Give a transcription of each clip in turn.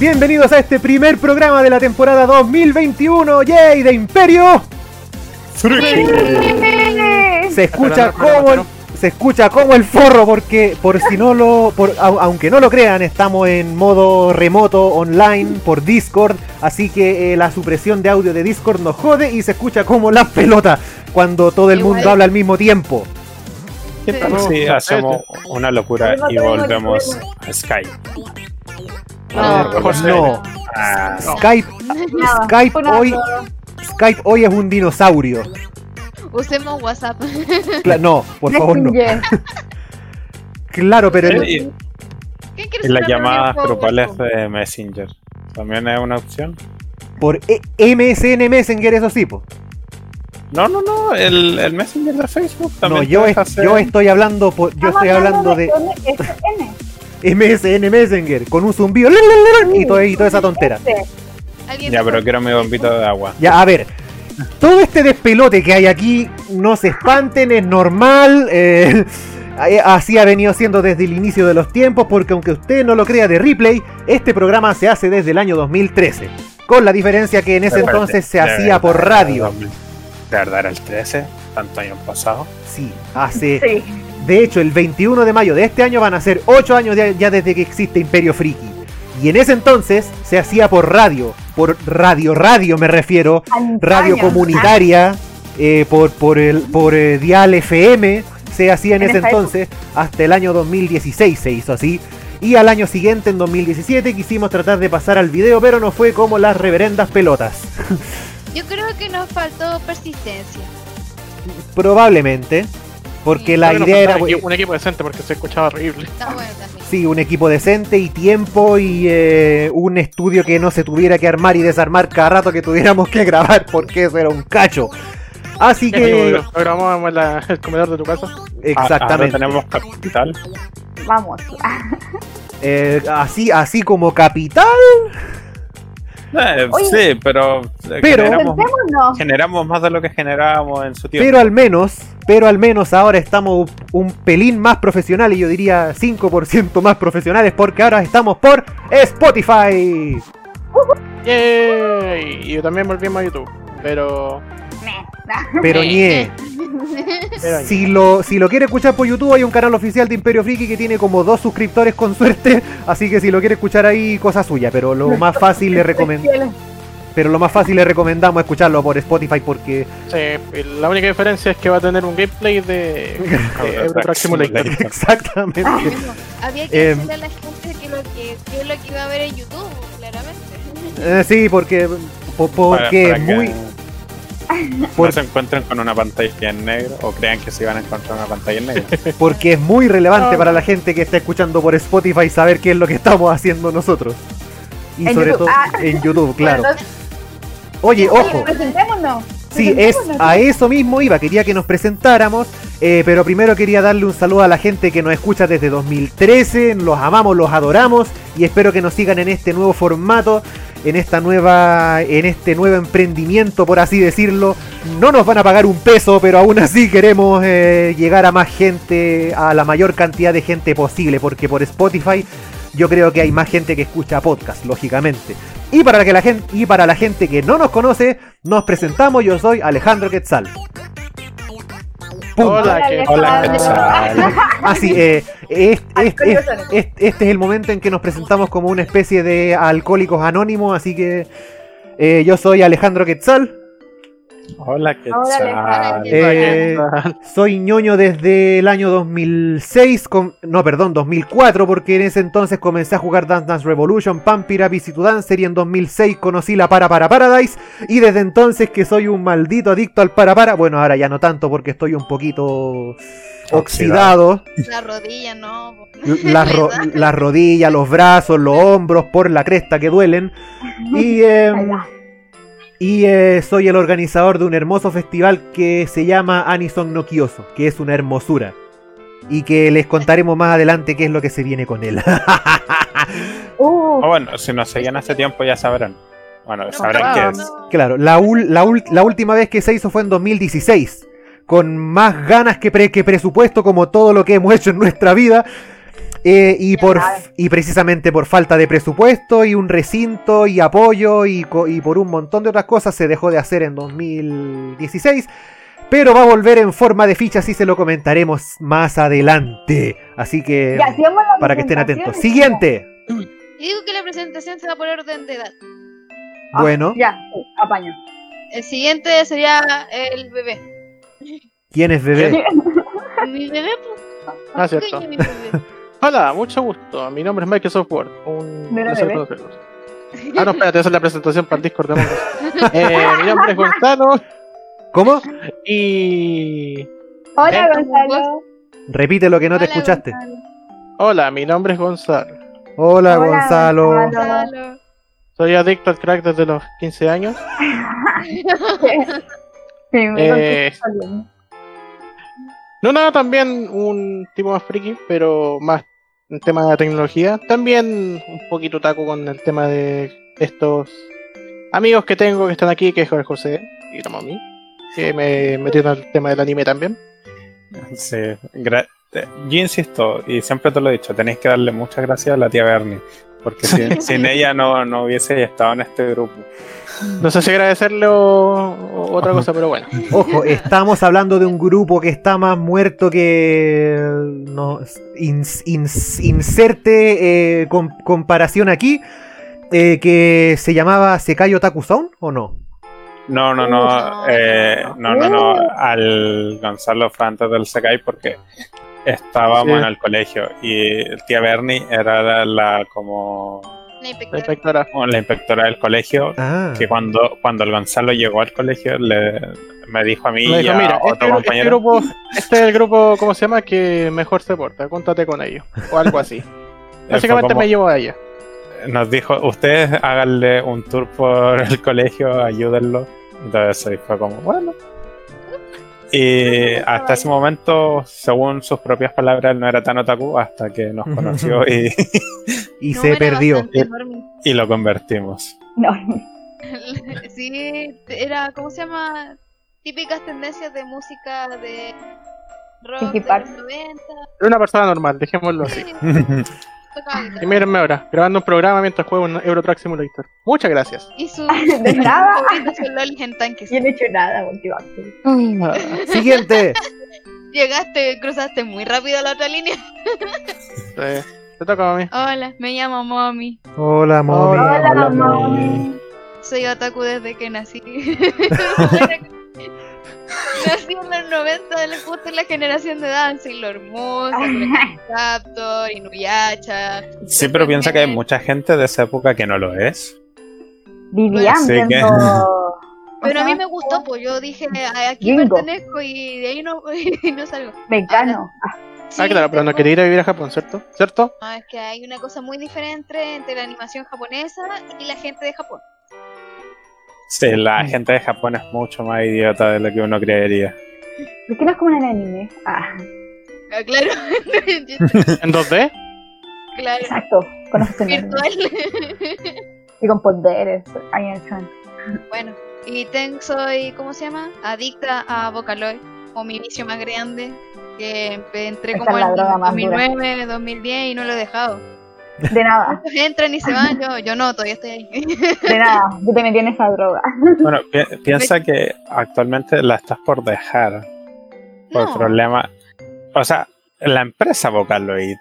Bienvenidos a este primer programa de la temporada 2021, ¡yay! de Imperio. Se escucha como el, se escucha como el forro porque por si no lo por, aunque no lo crean, estamos en modo remoto online por Discord, así que eh, la supresión de audio de Discord nos jode y se escucha como la pelota cuando todo el mundo habla al mismo tiempo. ¿Qué tal si hacemos una locura y volvemos a Skype? No, no. Ah. Skype, Skype hoy, Skype hoy es un dinosaurio. Usemos WhatsApp. no, por favor no. claro, pero ¿Qué en las llamadas grupales de Messenger también es una opción. Por e MSN Messenger eso sí, po. No, no, no, el, el Messenger de Facebook también. No, yo, yo estoy hablando por, yo estoy hablando de, MSN Messenger con un zumbido y, todo, y toda esa tontera. Ya, pero quiero mi bombito de agua. Ya, a ver. Todo este despelote que hay aquí, no se espanten, es normal. Eh, así ha venido siendo desde el inicio de los tiempos, porque aunque usted no lo crea de replay, este programa se hace desde el año 2013. Con la diferencia que en ese entonces se hacía por radio. ¿De verdad era el 13? ¿Tanto años pasado? Sí, hace... De hecho, el 21 de mayo de este año van a ser 8 años ya, desde que existe Imperio Friki. Y en ese entonces se hacía por radio, por radio, radio me refiero, radio comunitaria, eh, por, por, el, por eh, Dial FM, se hacía en, ese entonces, hasta el año 2016 se hizo así. Y al año siguiente, en 2017, quisimos tratar de pasar al video, pero no fue como las reverendas pelotas. Yo creo que nos faltó persistencia. Probablemente. Porque la idea era. Un equipo decente porque se escuchaba horrible. Sí, un equipo decente y tiempo y eh, un estudio que no se tuviera que armar y desarmar cada rato que tuviéramos que grabar porque eso era un cacho. Así que. grabamos en el comedor de tu casa. Exactamente. tenemos capital. Vamos. Eh, así, así como capital. Eh, sí, pero, pero generamos, más de lo que generábamos en su tiempo. Pero al menos, pero al menos ahora estamos un pelín más profesionales, yo diría 5% más profesionales, porque ahora estamos por Spotify. Y yo también volvimos a YouTube, pero pero ñe. Si lo, si lo quiere escuchar por YouTube, hay un canal oficial de Imperio Friki que tiene como dos suscriptores con suerte. Así que si lo quiere escuchar ahí, cosa suya. Pero lo más fácil le recomendamos. Pero lo más fácil le recomendamos escucharlo por Spotify porque. Sí, la única diferencia es que va a tener un gameplay de, de Exactamente. había que em, decirle a la gente que lo que, es lo que iba a ver en YouTube, claramente. Eh, sí, porque. Porque muy no se encuentren con una pantalla en negro o crean que se van a encontrar una pantalla en negro. Porque es muy relevante para la gente que está escuchando por Spotify saber qué es lo que estamos haciendo nosotros. Y sobre todo ah. en YouTube, claro. Oye, ojo. Sí, es a eso mismo iba, quería que nos presentáramos, eh, pero primero quería darle un saludo a la gente que nos escucha desde 2013, los amamos, los adoramos y espero que nos sigan en este nuevo formato en esta nueva en este nuevo emprendimiento por así decirlo. No nos van a pagar un peso pero aún así queremos eh, llegar a más gente a la mayor cantidad de gente posible porque por Spotify yo creo que hay más gente que escucha podcast lógicamente. Y para que la gente y para la gente que no nos conoce nos presentamos. Yo soy Alejandro Quetzal Hola, ¿qué Hola, Así, eh, este es el momento en que nos presentamos como una especie de alcohólicos anónimos, así que eh, yo soy Alejandro Quetzal. Hola, ¿qué eh, soy ñoño desde el año 2006, no, perdón, 2004, porque en ese entonces comencé a jugar Dance Dance Revolution, Pampira, Visit to Dancer y en 2006 conocí la Para Para Paradise y desde entonces que soy un maldito adicto al Para Para, bueno, ahora ya no tanto porque estoy un poquito oxidado. La rodilla, no. Las rodillas, los brazos, los hombros, por la cresta que duelen. Y... Eh, y eh, soy el organizador de un hermoso festival que se llama Anison no Kyoso, que es una hermosura. Y que les contaremos más adelante qué es lo que se viene con él. Uh. bueno, si nos seguían hace tiempo ya sabrán. Bueno, sabrán qué es. Claro, la, la, última vez que se hizo fue en 2016. Con más ganas que, que presupuesto, como todo lo que hemos hecho en nuestra vida. Eh, y, por, y precisamente por falta de presupuesto y un recinto y apoyo y, y por un montón de otras cosas se dejó de hacer en 2016 pero va a volver en forma de fichas y se lo comentaremos más adelante. Así que para que estén atentos. Siguiente. Y digo que la presentación se va por orden de edad. Ah, bueno. Ya, apaño. El siguiente sería el bebé. ¿Quién es bebé? mi bebé, pues. Ah, cierto. Hola, mucho gusto. Mi nombre es Microsoft Word. Un Ah, no, espérate, esa es la presentación para el Discord de eh, Mi nombre es Gonzalo. ¿Cómo? Y. Hola, Gonzalo. Repite lo que no te escuchaste. Hola, mi nombre es Gonzalo. Hola, Gonzalo. Soy adicto al crack desde los 15 años. eh, no, nada, también un tipo más friki, pero más en tema de tecnología. También un poquito taco con el tema de estos amigos que tengo que están aquí, que es José y Tomomi que me metieron al tema del anime también. Sí, yo insisto, y siempre te lo he dicho, tenéis que darle muchas gracias a la tía Bernie, porque sin, ella no, no hubiese estado en este grupo. No sé si agradecerle o, otra cosa, pero bueno. Ojo, estamos hablando de un grupo que está más muerto que. No, inserte eh, comparación aquí. Eh, que se llamaba Sekayo Takuson, ¿o no? No, no, no, eh, no, no, no, al Gonzalo fue antes del Sekai porque estábamos en el colegio y el tía Bernie era la, como la inspectora. la inspectora del colegio ah. que cuando, cuando el Gonzalo llegó al colegio le, me dijo a mí y a mira, otro este, compañero este, grupo, este es el grupo ¿cómo se llama? que mejor se porta, cuéntate con ellos o algo así básicamente me llevo a ella nos dijo ustedes háganle un tour por el colegio ayúdenlo entonces ahí fue como, bueno. Y hasta ese momento, según sus propias palabras, no era tan otaku hasta que nos conoció y, y se perdió. Y, lo convertimos. No. sí, era, ¿cómo se llama? Típicas tendencias de música de rock de los 90. Era una persona normal, dejémoslo así. Y mírenme ahora, grabando un programa mientras juego en Euro Truck Simulator. Muchas gracias. Y su de nada. en tanques. Yo no he hecho nada últimamente. Siguiente. Llegaste, cruzaste muy rápido la otra línea. sí. Te toca, mami. Hola, me llamo Mommy. Hola, Mommy. Hola, Hola. Soy otaku desde que nací. Nací en los 90, le gusta la generación de danza y lo hermoso, Raptor, Inuyasha. Sí, pero piensa que hay mucha gente de esa época que no lo es. Vivían Pero a mí me gustó, pues yo dije, aquí pertenezco y de ahí no, no salgo. Vegano. Ah, ah claro, pero no quería ir a vivir a Japón, ¿cierto? ¿Cierto? No, es que hay una cosa muy diferente entre la animación japonesa y la gente de Japón. Sí, la mm. gente de Japón es mucho más idiota de lo que uno creería. ¿Por qué no es como en el anime? Ah. ah claro. ¿En 2D? Claro. Exacto. Con Virtual. y con poderes. Bueno, y ten, soy, ¿cómo se llama? Adicta a Vocaloid, o mi vicio más grande, que entré como en 2009, 2010 y no lo he dejado. De nada. entran y se van, yo, yo no, todavía estoy ahí. De nada, yo te metí en esa droga. Bueno, piensa que actualmente la estás por dejar. Por problema. O sea, la empresa Vocaloid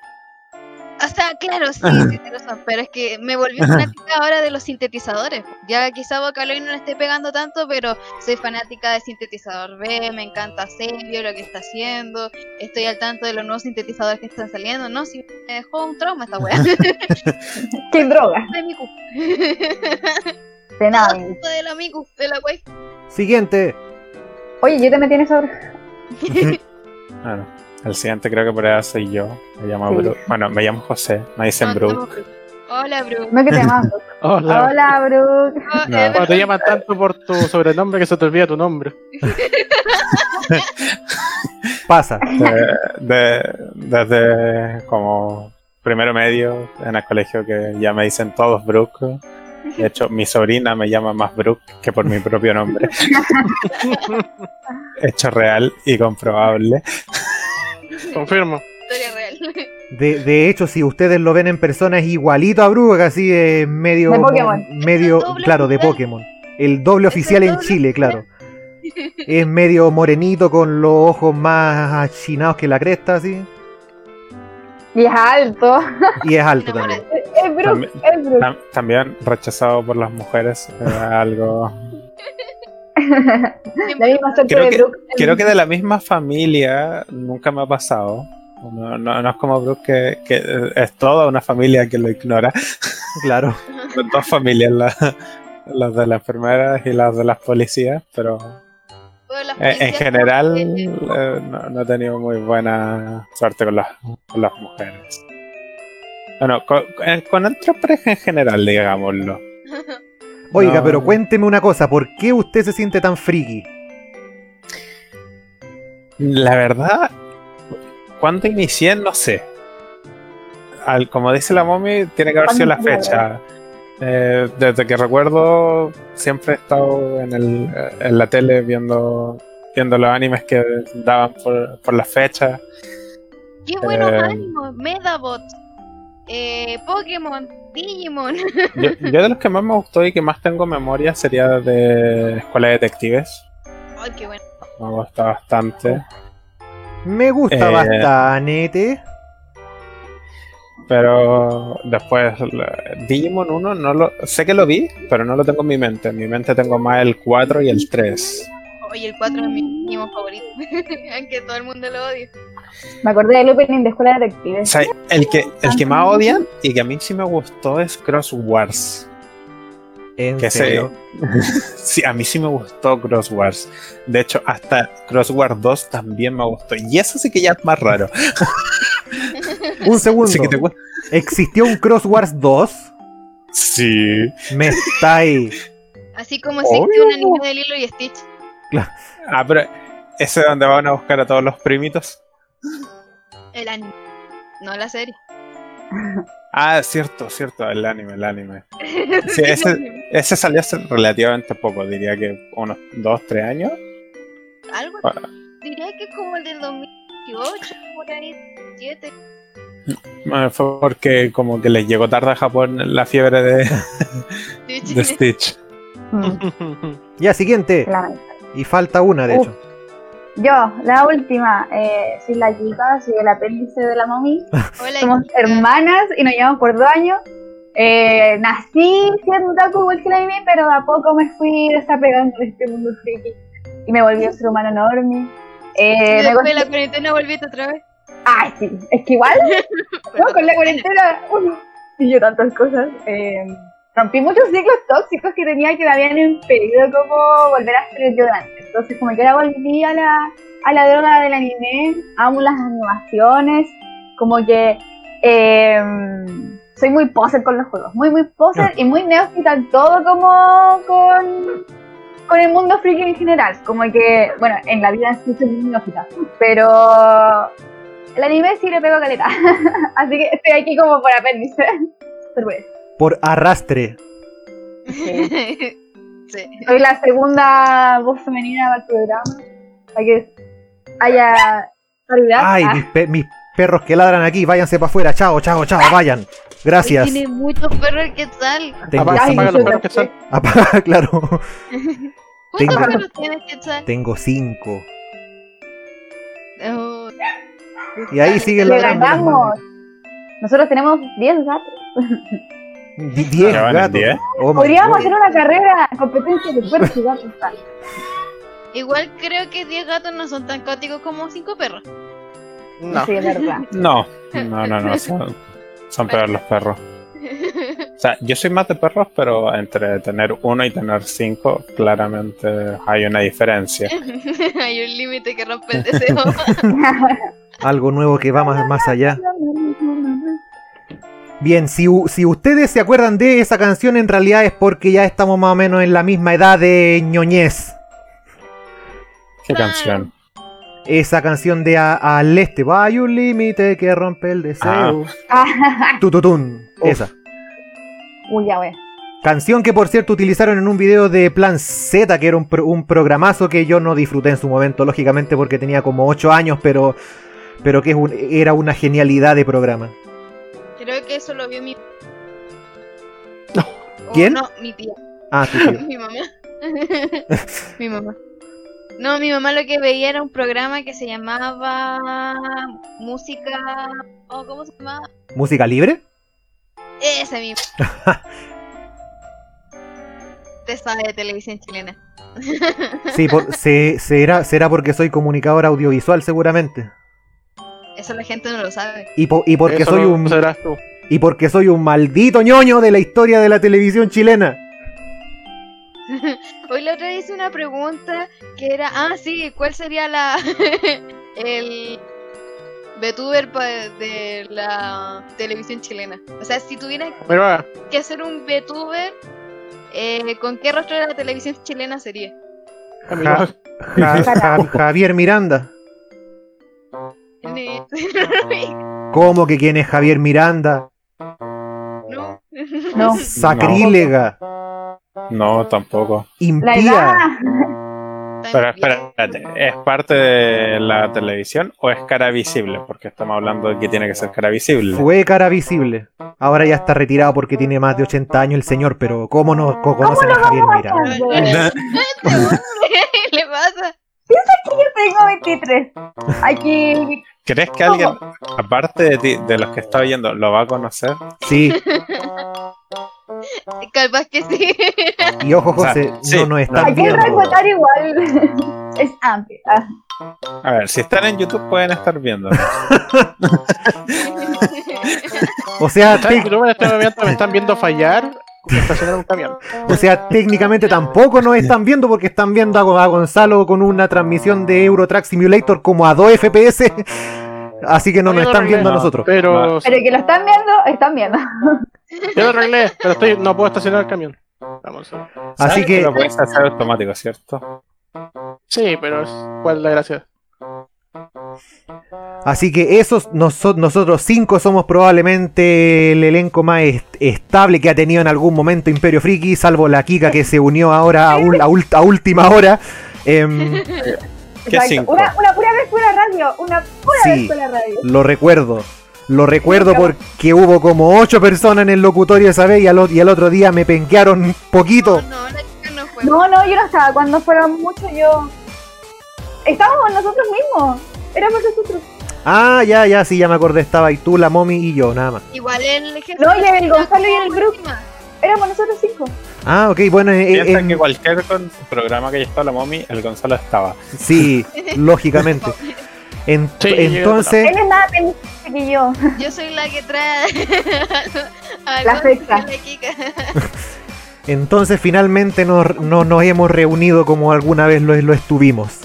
o sea, claro, sí, sí, pero es que me volví fanática ahora de los sintetizadores. Ya quizá Vocaloid no le esté pegando tanto, pero soy fanática de sintetizador B, me encanta Serio, lo que está haciendo, estoy al tanto de los nuevos sintetizadores que están saliendo, ¿no? Si me dejó un trauma esta weá. ¿Qué droga? De Miku. De nada. De la Miku, de la wey. Siguiente. Oye, yo te metí en esa droga. Claro. El siguiente creo que por ahí soy yo. Me llamo Bueno, me llamo José. Me dicen Brooke. Hola, Brooke. No que te llamas. Hola. Hola, Brooke. No. te llaman tanto por tu sobrenombre que se te olvida tu nombre. Pasa. desde como primero medio en el colegio que ya me dicen todos Brooke. De hecho, mi sobrina me llama más Brooke que por mi propio nombre. Hecho real y comprobable. Confirmo. Historia real. De, de, hecho, si ustedes lo ven en persona, es igualito a Brug, así es medio. De Pokémon. Medio, claro, de Pokémon. El doble oficial en Chile, claro. Es medio morenito con los ojos más achinados que la cresta, así. Y es alto. Y es alto también. Es Brook, es. También rechazado por las mujeres. algo. La misma suerte creo de que, Brook. Creo que de la misma familia nunca me ha pasado. No, no, no es como Brook que, que, es toda una familia que lo ignora. Claro. Son dos familias, la, las de las enfermeras y las de las policías, pero Bueno, las eh, en general eh, no, no he tenido muy buena suerte con las, con las mujeres. Bueno, con, con, con pareja en general, digámoslo. Oiga, No. pero cuénteme una cosa, ¿por qué usted se siente tan friki? La verdad, cuando inicié, no sé. Al, como dice la mommy, tiene que haber sido la ¿Cuándo fecha. Eh, desde que recuerdo, siempre he estado en, el, en la tele viendo, viendo los animes que daban por, por las fechas. Qué buenos Eh, ánimos, Medabot, eh, Pokémon, Digimon. Yo, yo de los que más me gustó y que más tengo memoria sería de Escuela de Detectives. Ay, qué bueno. Me gusta bastante. Me gusta Eh. bastante. Pero después, Digimon 1, no lo, sé que lo vi, pero no lo tengo en mi mente. En mi mente tengo más el 4 y el 3. Oye, el 4 es mi Digimon favorito. Aunque todo el mundo lo odia. Me acordé del opening de Escuela de O Detectives. sea, el que, el que más odian y que a mí sí me gustó es Cross Wars. En Que serio. se, sí, a mí sí me gustó Cross Wars. De hecho, hasta Cross Wars 2 también me gustó. Y eso sí que ya es más raro. Un segundo. Sí, que te gu- ¿Existió un Cross Wars 2? sí. Me está ahí. Así como existe un anime de Lilo y Stitch. Ah, pero ese es donde van a buscar a todos los primitos. El anime, no la serie. Ah, cierto, cierto, el anime, el anime. Sí, ese, ese salió hace relativamente poco, diría que unos 2, 3 años. Algo Ah. diría que es como el del 2018, por ahí, 7. Eh, Fue porque como que les llegó tarde a Japón la fiebre de, de Stitch. Mm, Ya, siguiente. claramente. Y falta una, de Uf. hecho. Yo, la última, eh, soy la chica, soy el apéndice de la mami. Hola, Somos chica. hermanas y nos llevamos por dos años. Eh, nací siendo otaku igual que la Mimi, pero a poco me fui desapegando de este mundo friki. Y me volví un ser humano enorme. Y Eh, después de la cuarentena volviste otra vez. Ay, sí, es que igual, ¿no? Con la cuarentena, uy, y yo tantas cosas. Eh, rompí muchos ciclos tóxicos que tenía que me habían impedido como volver a ser yo antes. Entonces, como que ahora volví a la, a la droga del anime, amo las animaciones, como que eh, soy muy poser con los juegos, muy, muy poser y muy neófita en todo como con, con el mundo friki en general. Como que, bueno, en la vida sí soy muy neófita, pero el anime sí le pego caleta. Así que estoy aquí como por apéndice. Sorpresa. Por arrastre. sí. Soy la segunda voz femenina del programa. Para que haya paridad. Ay, Ah, mis, pe- mis perros que ladran aquí, váyanse para afuera. Chao, chao, chao, vayan. Gracias. Tiene muchos perros el Quetzal. Tengo Apaga, Ay, apaga los perros que son. Apaga, claro. ¿Cuántos Tengo- perros tienes Quetzal? Tengo cinco. Oh, Y ahí sigue le ladrando. Nosotros tenemos 10 gatos. manos. Di- Diez Ya van en gatos. diez. Oh my Podríamos God. hacer una carrera, competencia de perros y gatos. Igual creo que 10 gatos no son tan caóticos como 5 perros. No. Sí, es verdad. No, no, no, no, son, son peor los perros. O sea, yo soy más de perros, pero entre tener uno y tener cinco, claramente hay una diferencia. Hay un límite que rompe el deseo. Algo nuevo que va más, más allá. Bien, si, si ustedes se acuerdan de esa canción, en realidad es porque ya estamos más o menos en la misma edad de ñoñez. ¿Qué canción? Esa canción de a- Al Este, va hay un límite que rompe el deseo. Tututún, Uf. esa. Uy, ya, wey. Canción que por cierto utilizaron en un video de Plan Z, que era un, pro- un programazo que yo no disfruté en su momento, lógicamente porque tenía como 8 años, pero pero que era una genialidad de programa. Creo que eso lo vio mi... ¿Quién? No, mi tía. Ah, tu tía. mi mamá. mi mamá. No, mi mamá lo que veía era un programa que se llamaba Música... Oh, ¿Cómo se llama? ¿Música libre? Ese mismo. Te sabe de televisión chilena. sí, por, se, será, será porque soy comunicador audiovisual seguramente. Eso la gente no lo sabe. Y, y porque soy un... Y porque soy un maldito ñoño de la historia de la televisión chilena. Hoy la otra hice una pregunta que era, ah, sí, ¿cuál sería la el VTuber de la televisión chilena? O sea, si tuvieran que hacer un VTuber, eh, ¿con qué rostro de la televisión chilena sería? Javier Miranda. ¿Cómo que quién es Javier Miranda? No. no. Sacrílega. No, tampoco. Impía. Pero espérate, ¿es parte de la televisión o es cara visible? Porque estamos hablando de que tiene que ser cara visible. Fue cara visible. Ahora ya está retirado porque tiene más de 80 años el señor, pero ¿cómo no conocen a Javier Miranda? ¿Qué le pasa? Piensa que yo tengo 23. Aquí. ¿Crees que alguien, aparte de ti, de los que está viendo, lo va a conocer? Sí. Capaz que sí. Y ojo, José, no nos están Aquí viendo. votar igual. es amplio. Ah. A ver, si están en YouTube pueden estar viendo. o sea, en este momento me están viendo fallar un camión. O sea, técnicamente tampoco nos están viendo porque están viendo a, Gonzalo con una transmisión de Eurotrack Simulator como a 2 FPS. Así que no nos están viendo a nosotros. Pero... pero que lo están viendo, están viendo. Yo lo arreglé, pero estoy, no puedo estacionar el camión. Vamos. Así que. lo puedes hacer automático, ¿cierto? Sí, pero ¿cuál es la gracia? Así que esos nosotros cinco somos probablemente el elenco más estable que ha tenido en algún momento Imperio Friki, salvo la Kika que se unió ahora a, a, última hora. Em, ¿Qué Una, una, pura vez fue la radio, una pura vez fue la radio. Lo recuerdo. Lo recuerdo porque hubo como ocho personas en el locutorio esa vez y al, y al otro día me penquearon un poquito. No, no, no, no, no, yo no estaba. Cuando fueron muchos yo... Estábamos nosotros mismos. Éramos nosotros. Ah, ya, ya, sí, ya me acordé. Estaba y tú, la mommy y yo, nada más. Igual el jefe. No, y el Gonzalo y el grupo. Éramos nosotros cinco. Ah, ok, bueno. Eh, Piensa que cualquier programa que haya estado la mommy, el Gonzalo estaba. Sí, lógicamente. entonces. Él es más pendiente que yo. Yo soy la que trae. a la fecha. Entonces finalmente nos, nos hemos reunido como alguna vez lo, lo estuvimos.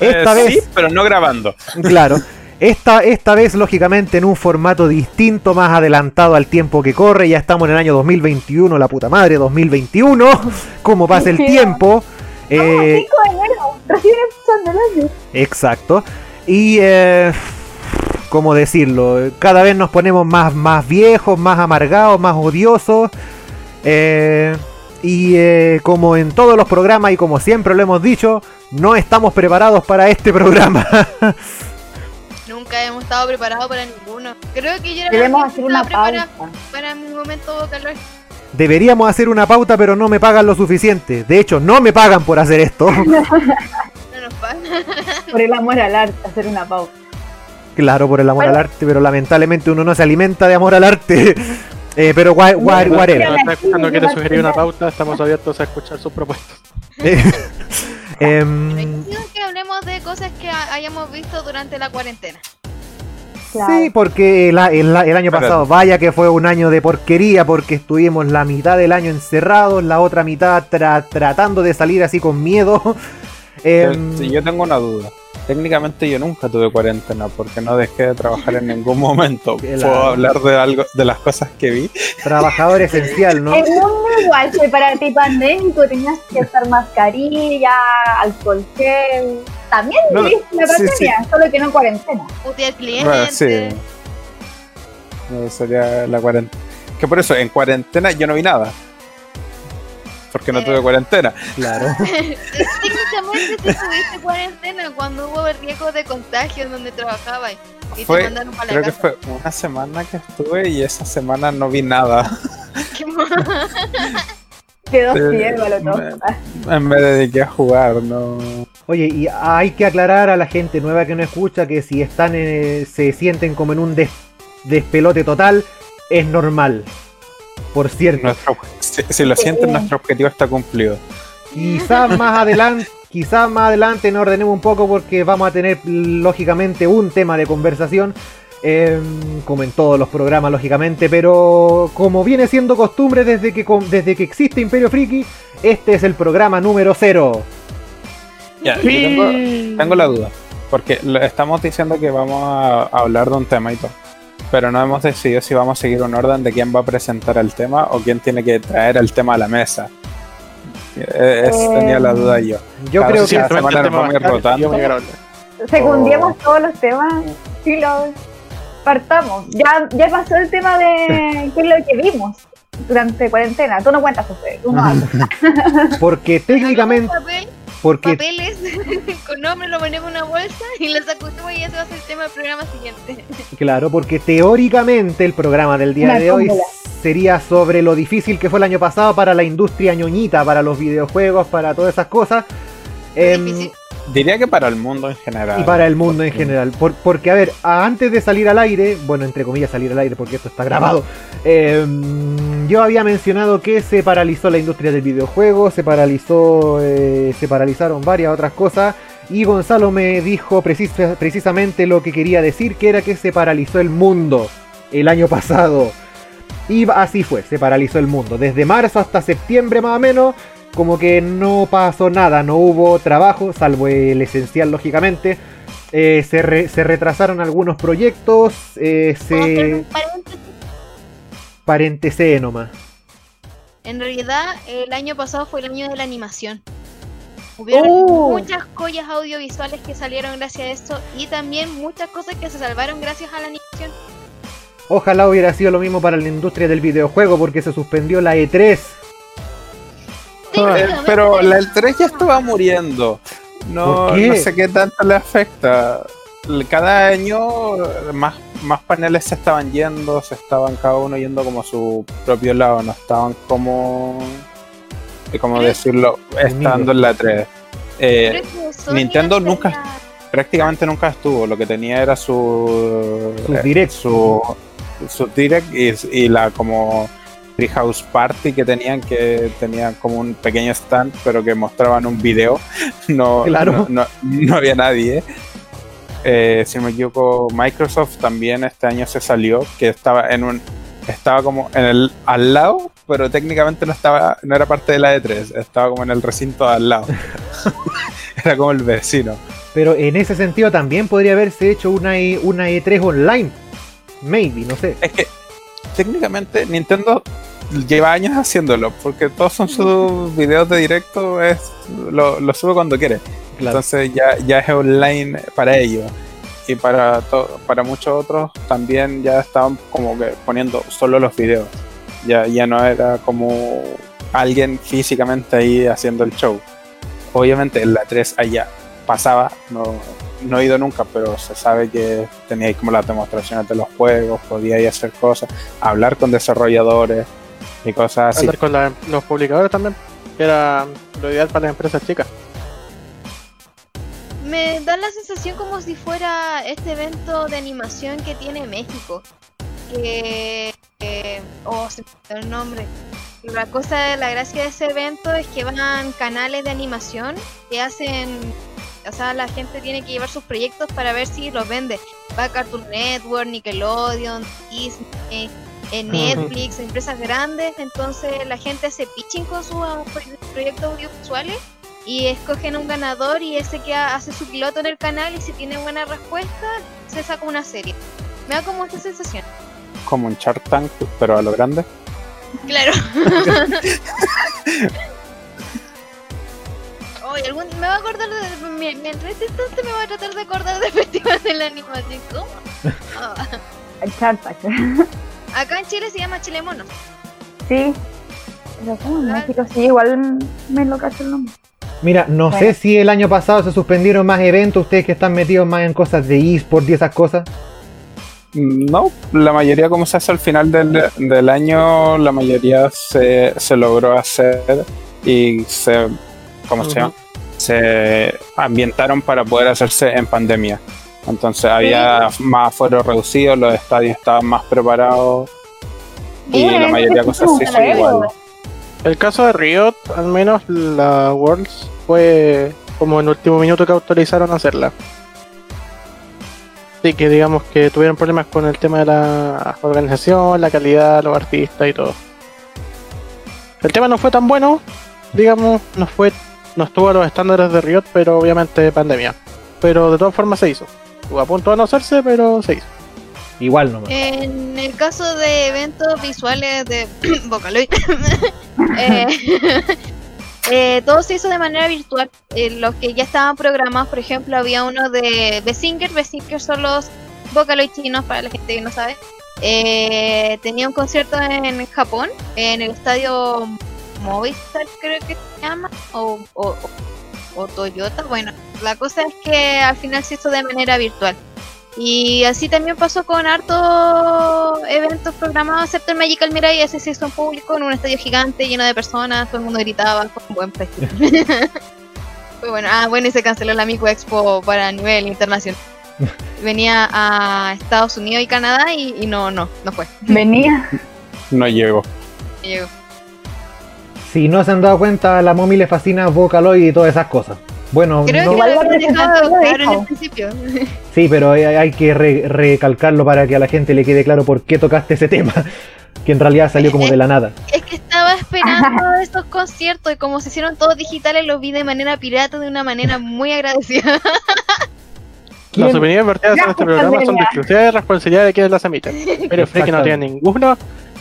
Esta eh, vez. Sí, pero no grabando. Claro. Esta, esta vez, lógicamente, en un formato distinto, más adelantado al tiempo que corre. Ya estamos en el año 2021, la puta madre, 2021. ¿Cómo pasa el tiempo? Eh, 5 de enero, recién empezando el año. Exacto. Y. Eh, ¿Cómo decirlo? Cada vez nos ponemos más, más viejos, más amargados, más odiosos. Eh, y eh, como en todos los programas y como siempre lo hemos dicho, no estamos preparados para este programa. Nunca hemos estado preparados para ninguno. Creo que yo era Debemos hacer una pauta. Para mi momento calor. Deberíamos hacer una pauta, pero no me pagan lo suficiente. De hecho, no me pagan por hacer esto. no nos pagan. por el amor al arte, hacer una pauta. Claro, por el amor al arte, pero lamentablemente uno no se alimenta de amor al arte. Eh, pero whatever. No quiere sugerir una pauta, estamos abiertos a escuchar sus propuestas. Eh, que hablemos de cosas que hayamos visto durante la cuarentena. Sí, porque el, año pasado, vaya que fue un año de porquería, porque estuvimos la mitad del año encerrados, la otra mitad tratando de salir así con miedo. Eh, yo tengo una duda. Técnicamente yo nunca tuve cuarentena porque no dejé de trabajar en ningún momento. Puedo hablar de algo, de las cosas que vi. Trabajador esencial, ¿no? El mundo igual fue para ti pandémico, tenías que estar mascarilla, alcohol gel. También no, la pandemia, solo que no cuarentena. Putear cliente. sí. No, sería la cuarentena. Que por eso, en cuarentena yo no vi nada. Porque no tuve cuarentena. Claro. Técnicamente si tuviste cuarentena cuando hubo riesgo de contagio en donde trabajaba y fue, te mandaron para creo que fue una semana que estuve y esa semana no vi nada. Quedó ciego lo Me dediqué a jugar, no. Oye, y hay que aclarar a la gente nueva que no escucha que si están se sienten como en un despelote total, es normal. Por cierto. si, lo sienten, nuestro objetivo está cumplido. Quizás más adelante, quizás más adelante nos ordenemos un poco porque vamos a tener lógicamente un tema de conversación Em, como en todos los programas, lógicamente, pero como viene siendo costumbre desde que, desde que existe Imperio Friki, este es el programa número cero. Ya, tengo, la duda, porque estamos diciendo que vamos a, hablar de un tema y todo, pero no hemos decidido si vamos a seguir un orden de quién va a presentar el tema o quién tiene que traer el tema a la mesa. Es, tenía la duda yo. Yo creo que la semana Segundíamos todos los temas. Sí, los partamos. Ya, ya pasó el tema de qué es lo que vimos durante cuarentena. Tú no cuentas, José, tú no hablas. Porque técnicamente. Porque... Papeles con nombre lo ponemos en una bolsa y lo sacudimos y ese va a ser el tema del programa siguiente. Claro, porque teóricamente el programa del día de hoy sería sobre lo difícil que fue el año pasado para la industria ñoñita, para los videojuegos, para todas esas cosas. Eh, Diría que para el mundo en general. Y para el mundo en general. porque, a ver, antes de salir al aire, bueno, entre comillas salir al aire porque esto está grabado, em, yo había mencionado que se paralizó la industria del videojuego, se paralizó, eh, se paralizaron varias otras cosas. Y Gonzalo me dijo precisamente lo que quería decir, que era que se paralizó el mundo el año pasado. Y así fue, se paralizó el mundo. Desde marzo hasta septiembre más o menos como que no pasó nada, no hubo trabajo, salvo el esencial, lógicamente. Eh, se, retrasaron algunos proyectos. Eh, se... Paréntesis nomás. En realidad, el año pasado fue el año de la animación. Hubieron oh. muchas joyas audiovisuales que salieron gracias a esto y también muchas cosas que se salvaron gracias a la animación. Ojalá hubiera sido lo mismo para la industria del videojuego porque se suspendió la E3 pero la el 3 ya estaba muriendo. No, no sé qué tanto le afecta. Cada año más, más paneles se estaban yendo, se estaban cada uno yendo como a su propio lado, no estaban como, como decirlo, estando en la 3. Eh, Nintendo nunca, prácticamente nunca estuvo, lo que tenía era su, su direct, su, su direct y, y la como Treehouse Party que tenían, que tenían como un pequeño stand, pero que mostraban un video. No, no, había nadie. Eh, si me equivoco, Microsoft también este año se salió, que estaba en un estaba como en el al lado, pero técnicamente no estaba no era parte de la E3, estaba como en el recinto al lado. era como el vecino. Pero en ese sentido también podría haberse hecho una, e, una E3 online. Maybe, no sé. Es que técnicamente Nintendo lleva años haciéndolo, porque todos son sus videos de directo, es lo, lo sube cuando quiere. Entonces ya, ya es online para ellos. Y para, para muchos otros también ya estaban como que poniendo solo los videos. Ya, ya no era como alguien físicamente ahí haciendo el show. Obviamente en la 3 allá pasaba, no, no he ido nunca, pero se sabe que teníais como las demostraciones de los juegos, podíais hacer cosas, hablar con desarrolladores, y cosas así. con los publicadores también, que era lo ideal para las empresas chicas. Me da la sensación como si fuera este evento de animación que tiene México. Que. oh, se me el nombre. La cosa, la gracia de ese evento es que van canales de animación que hacen. O sea, la gente tiene que llevar sus proyectos para ver si los vende. Va Cartoon Network, Nickelodeon, Disney, en Netflix, empresas grandes, entonces la gente hace pitching con sus proyectos audiovisuales y escogen un ganador y ese que hace su piloto en el canal y si tiene buena respuesta se saca una serie. Me da como esta sensación. Como un Shark Tank, pero a lo grande. Claro. Algún, me va a acordar de. Mientras este me va a tratar de acordar del festival de la animación. ¿Cómo? Tank. Acá en Chile se llama Chile Mono. Sí. en México, sí, igual me lo cacho el nombre. Mira, no sé si el año pasado se suspendieron más eventos, ustedes que están metidos más en cosas de eSport y esas cosas. No, la mayoría como se hace al final del, año, la mayoría se, se, logró hacer y se, ¿cómo se llama? Se ambientaron para poder hacerse en pandemia. Entonces había más afueros reducidos, los estadios estaban más preparados y la mayoría de cosas se hizo igual. El caso de Riot, al menos la Worlds, fue como en último minuto que autorizaron hacerla. Sí, que digamos que tuvieron problemas con el tema de la organización, la calidad, los artistas y todo. El tema no fue tan bueno, digamos, no fue, no estuvo a los estándares de Riot, pero obviamente pandemia. Pero de todas formas se hizo. Estuvo a punto de no hacerse, pero se hizo. Igual no. En el caso de eventos visuales de Vocaloid, eh, eh, todo se hizo de manera virtual. Eh, los que ya estaban programados, por ejemplo, había uno de Besinger. Besinger son los Vocaloid chinos, para la gente que no sabe. tenía un concierto en Japón, en el estadio Movistar, creo que se llama, o, o Toyota. Bueno, la cosa es que al final se hizo de manera virtual. Y así también pasó con hartos eventos programados, excepto el Magical Mirai, ese se hizo en público, en un estadio gigante lleno de personas, todo el mundo gritaba, con un buen precio. bueno, ah, bueno, y se canceló la Mico Expo para nivel internacional. Venía a Estados Unidos y Canadá y, no, no, no fue. Venía. No llegó. No llegó. Si no se han dado cuenta, a la Momi le fascina Vocaloid y todas esas cosas. Bueno, Creo que lo en el principio. Sí, pero hay, que recalcarlo para que a la gente le quede claro por qué tocaste ese tema, que en realidad salió como de la nada. Es que estaba esperando estos conciertos y como se hicieron todos digitales, los vi de manera pirata, de una manera muy agradecida. Las opiniones vertidas en este programa son de exclusiva responsabilidad de quienes las emiten. Pero Freaky no tiene ninguna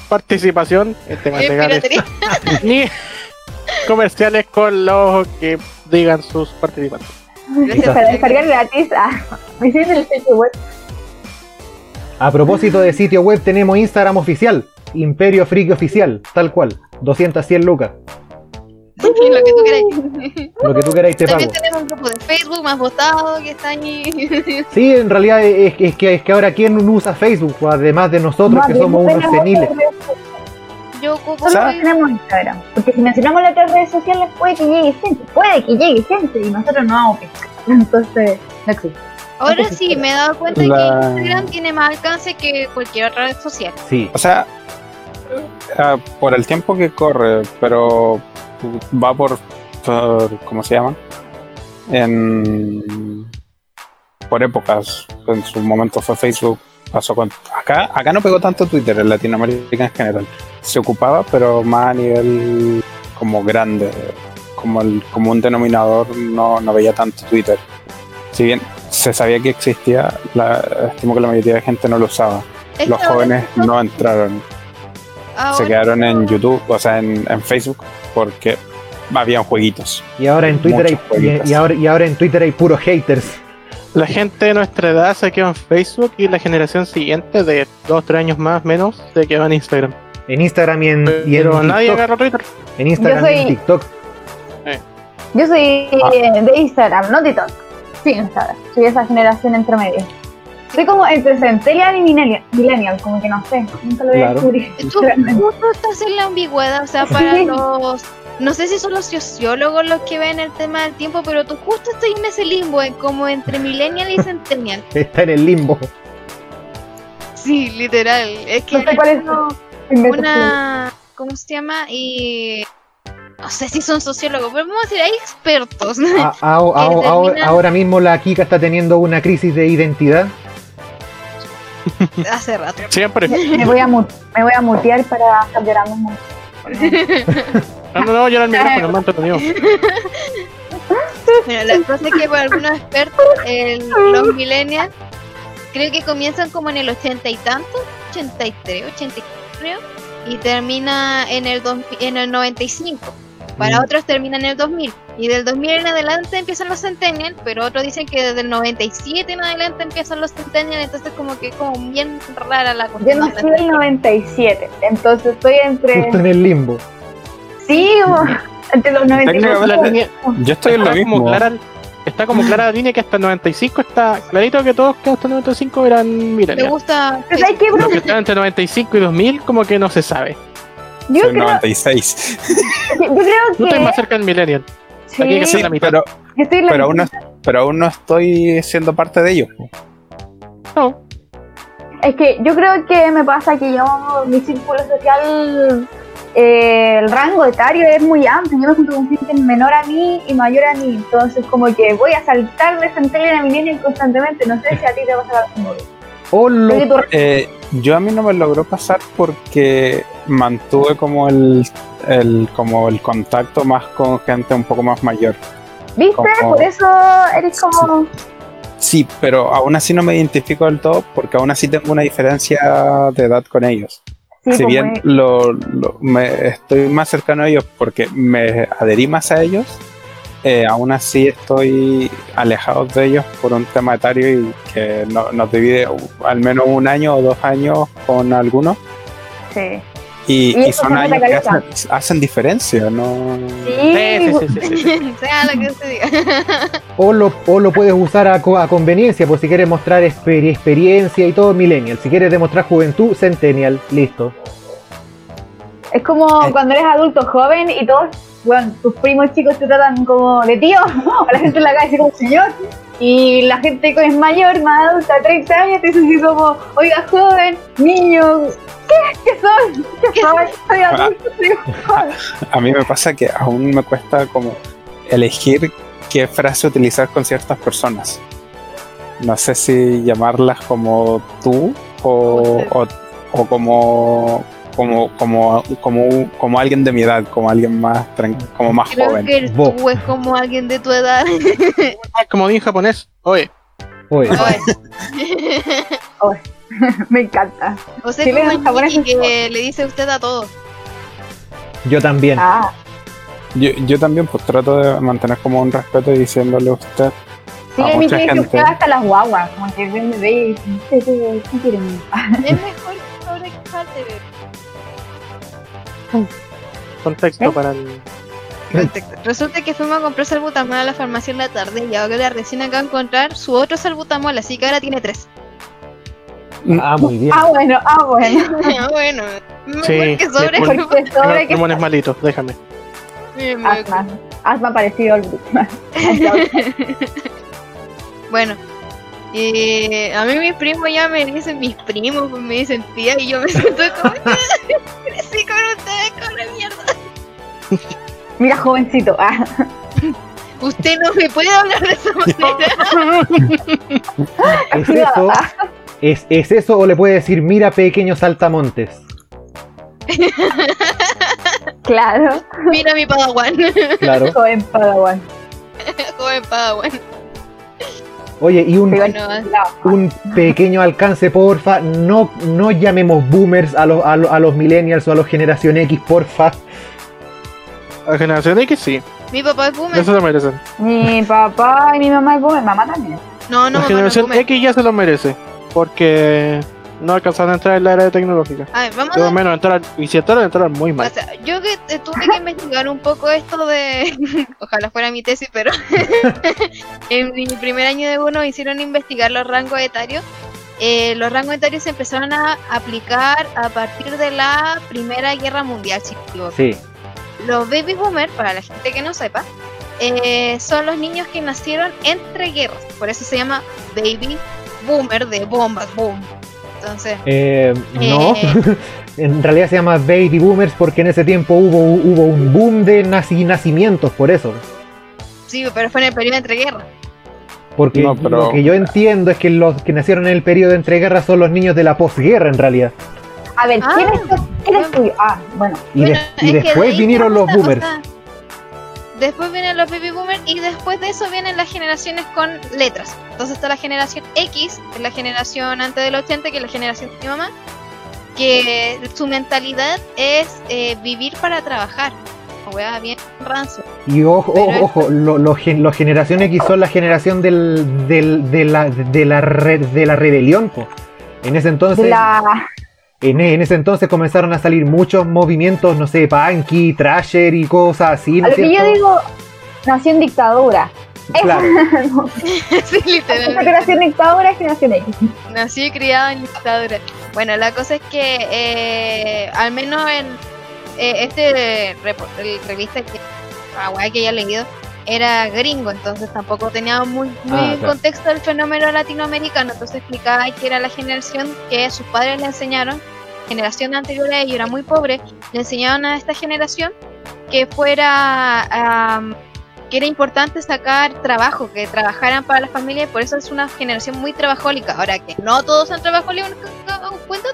participación en temas legales. Ni comerciales con los que digan sus participantes. Para descargar gratis, ah, el sitio web. A propósito de sitio web, tenemos Instagram oficial, Imperio Friki Oficial, tal cual, 200 100 lo que tú queráis. Lo que tú queráis te También tenemos un grupo de Facebook más votado que está ahí. Sí, en realidad es, que, es que ahora quién usa Facebook, además de nosotros que somos unos seniles. Yo ocupo Solo tenemos Instagram. Porque si mencionamos las otras redes sociales puede que llegue gente. Puede que llegue gente y nosotros no vamos a Entonces, no existe. Ahora sí, me he dado cuenta que Instagram tiene más alcance que cualquier otra red social. Sí. O sea, ah, por el tiempo que corre, pero va por, por ¿cómo se llama? En por épocas. En su momento fue Facebook, pasó con acá acá no pegó tanto Twitter en Latinoamérica en general se ocupaba pero más a nivel como grande como el como un denominador no, no veía tanto Twitter si bien se sabía que existía la, estimo que la mayoría de gente no lo usaba los jóvenes no entraron se quedaron en YouTube o sea en, en Facebook porque habían jueguitos y ahora en Twitter hay, y, ahora, y ahora en Twitter hay puros haters la gente de nuestra edad se quedó en Facebook y la generación siguiente, de dos o tres años más menos, se quedó en Instagram. En Instagram y en, Pero nadie agarra Twitter. En Instagram y en TikTok. Yo soy ah. de Instagram, no TikTok. Sí, Instagram. Soy esa generación entre medio. Soy como entre Centennial y Millennial, como que no sé. Nunca lo voy a descubrir. Tú, tú estás en la ambigüedad, o sea, para los no sé si son los sociólogos los que ven el tema del tiempo, pero tú justo estás en ese limbo, como entre millennial y centennial. Está en el limbo. Sí, literal. Es que no sé cuál es una, ¿cómo se llama? Y no sé si son sociólogos, pero vamos a decir, hay expertos. ahora, mismo la Kika está teniendo una crisis de identidad. Hace rato. Siempre. Me voy a, me voy a mutear para estar llorando. No, no, no, yo el micrófono, manto conmigo. Bueno, la cosa es que para algunos expertos, el, los millennials creo que comienzan como en el ochenta y tanto, 83, 84 creo, y termina en el, dos, en el 95. Para mm. otros termina en el 2000. Y del 2000 en adelante empiezan los Centennials, pero otros dicen que desde el 97 en adelante empiezan los Centennials, entonces como que como bien rara la cosa. Yo nací en el 97, entonces estoy entre... Justo en el limbo. Sí, entre los 95. Yo estoy en lo mismo. está como clara la línea que hasta el 95 está clarito que todos que hasta el 95 eran millennials. Me gusta. Los que están entre 95 y 2000 como que no se sabe. Yo creo, 96. Yo creo que... Tú estás más cerca del millennial. Sí, Aquí que la mitad. Pero, pero, aún no, pero aún no estoy siendo parte de ellos. No. Es que yo creo que me pasa que yo, mi círculo social, eh, el rango etario es muy amplio. Yo me junto con gente menor a mí y mayor a mí. Entonces, como que voy a saltar de Centella a Millennial constantemente. No sé si a ti te va a pasar lo eh, yo a mí no me logró pasar porque mantuve como el, el, como el contacto más con gente un poco más mayor. ¿Viste? Por eso eres como... Sí, pero aún así no me identifico del todo porque aún así tengo una diferencia de edad con ellos. si pues bien lo, me estoy más cercano a ellos porque me adherí más a ellos, eh, aún así estoy alejado de ellos por un tema etario y que nos divide al menos un año o dos años con algunos. Sí. Y, son años que hacen, diferencia, ¿no? Sí, sí, sí, sí sea lo que se diga. O lo, o lo puedes usar a, a conveniencia, pues si quieres mostrar experiencia y todo, millennial. Si quieres demostrar juventud, centennial, listo. Es como eh. cuando eres adulto joven y todos bueno, tus primos chicos te tratan como de tío, o la gente en la calle como señor, y la gente que es mayor, más adulta, 30 años, te dice así como, oiga, joven, niño, ¿qué? ¿Qué son? ¿Qué, son? Soy adulto, A mí me pasa que aún me cuesta como elegir qué frase utilizar con ciertas personas. No sé si llamarlas como tú o, o, o como como, como, como, como alguien de mi edad, como alguien más como más Creo joven. Que tú es como alguien de tu edad. como en japonés. Oye. Oye. Oye. Me encanta. O sea, como en japonés que le dice usted a todos. Yo también. Ah. Yo, yo también pues trato de mantener como un respeto y diciéndole a usted. Sí, a, mí me dice hasta las guaguas, como que me ve y dice, ¿qué quieren? Es mejor sobre quejarte, bebé. Contexto ¿Eh? para el. Resulta que fuimos a comprar salbutamol a la farmacia en la tarde y ahora recién acaba de encontrar su otro salbutamol, así que ahora tiene tres. Ah, muy bien. Ah, bueno, ah, bueno. ah, bueno. Sí, que sobre. Porque sobre que... malitos, déjame. Asma. Asma parecido al Bueno, y a mí mis primos ya me dicen mis primos, me dicen tía y yo me siento como crecí con ustedes con la mierda. Mira, jovencito. Ah. Usted no me puede hablar de esa manera. ¿Es eso? ¿Es, ¿Es eso o le puede decir mira pequeño saltamontes? claro. Mira mi padawan. Claro. Joven padawan. Joven padawan. Oye, y un, un pequeño alcance, porfa. No, no llamemos boomers a los, a, los, millennials o a los generación X, porfa. A la generación X sí. Mi papá es boomer. Eso lo merecen. Mi papá y mi mamá es boomer. Mamá también. No, no, La generación X ya se lo merece. Porque no alcanzaron a entrar en la era tecnológica. A ver, vamos a... menos entrar, y si entraron, entraron muy mal. O sea, yo que tuve que investigar un poco esto de. Ojalá fuera mi tesis, pero. en mi primer año de uno hicieron investigar los rangos etarios. Eh, los rangos etarios se empezaron a aplicar a partir de la Primera Guerra Mundial, chicos. Sí. Los baby boomers, para la gente que no sepa, eh, son los niños que nacieron entre guerras. Por eso se llama baby boomer de bombas, boom. Entonces. Eh, no. Eh, en realidad se llama Baby Boomers porque en ese tiempo hubo, hubo un boom de naci nacimientos, por eso. Sí, pero fue en el periodo entre guerras. Porque lo que yo entiendo es que los que nacieron en el periodo entre guerras son los niños de la posguerra en realidad. A ver, ¿quién, es, tu? Ah, bueno. Y, después vinieron los boomers. Después vienen los baby boomers y después de eso vienen las generaciones con letras. Entonces está la generación X, que es la generación antes del 80, que es la generación de mi mamá, que su mentalidad es eh, vivir para trabajar. Wea, bien rancio. Y ojo, ojo, ojo, los generación X son la generación del, del, de, la, de, la de la rebelión. En ese entonces. La... en, ese entonces comenzaron a salir muchos movimientos, no sé, punky, trasher y cosas así. ¿no que yo digo, nació en dictadura. Claro. sí, literalmente. nació en dictadura es generación X. Nació y criado en dictadura. Bueno, la cosa es que, eh, al menos en eh, este revista que, ah, que ya he leído, era gringo, entonces tampoco tenía muy, muy ah, contexto del fenómeno latinoamericano, entonces explicaba que era la generación que sus padres le enseñaron, generación anterior a ellos era muy pobre, le enseñaron a esta generación que fuera que era importante sacar trabajo, que trabajaran para la familia y por eso es una generación muy trabajólica. Ahora que no todos son trabajólicos, cuento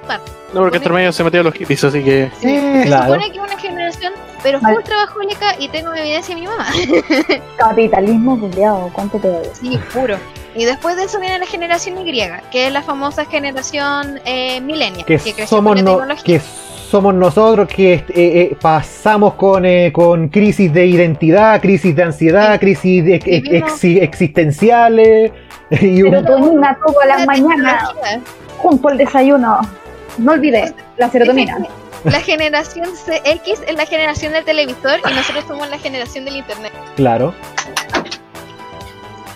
No, porque entre medio se metió los hippies, así que. Sí, se supone que es una generación, pero fue trabajólica y tengo evidencia de mi mamá. Capitalismo culiado, ¿cuánto te doy? Sí, puro. Y después de eso viene la generación Y, que es la famosa generación eh, millennial, que, que somos no, que somos nosotros que eh, eh, pasamos con, eh, con crisis de identidad, crisis de ansiedad, crisis existenciales. Y serotonina todas las mañanas junto al desayuno. No olvides la serotonina. La generación X es la generación del televisor y nosotros somos la generación del internet. Claro.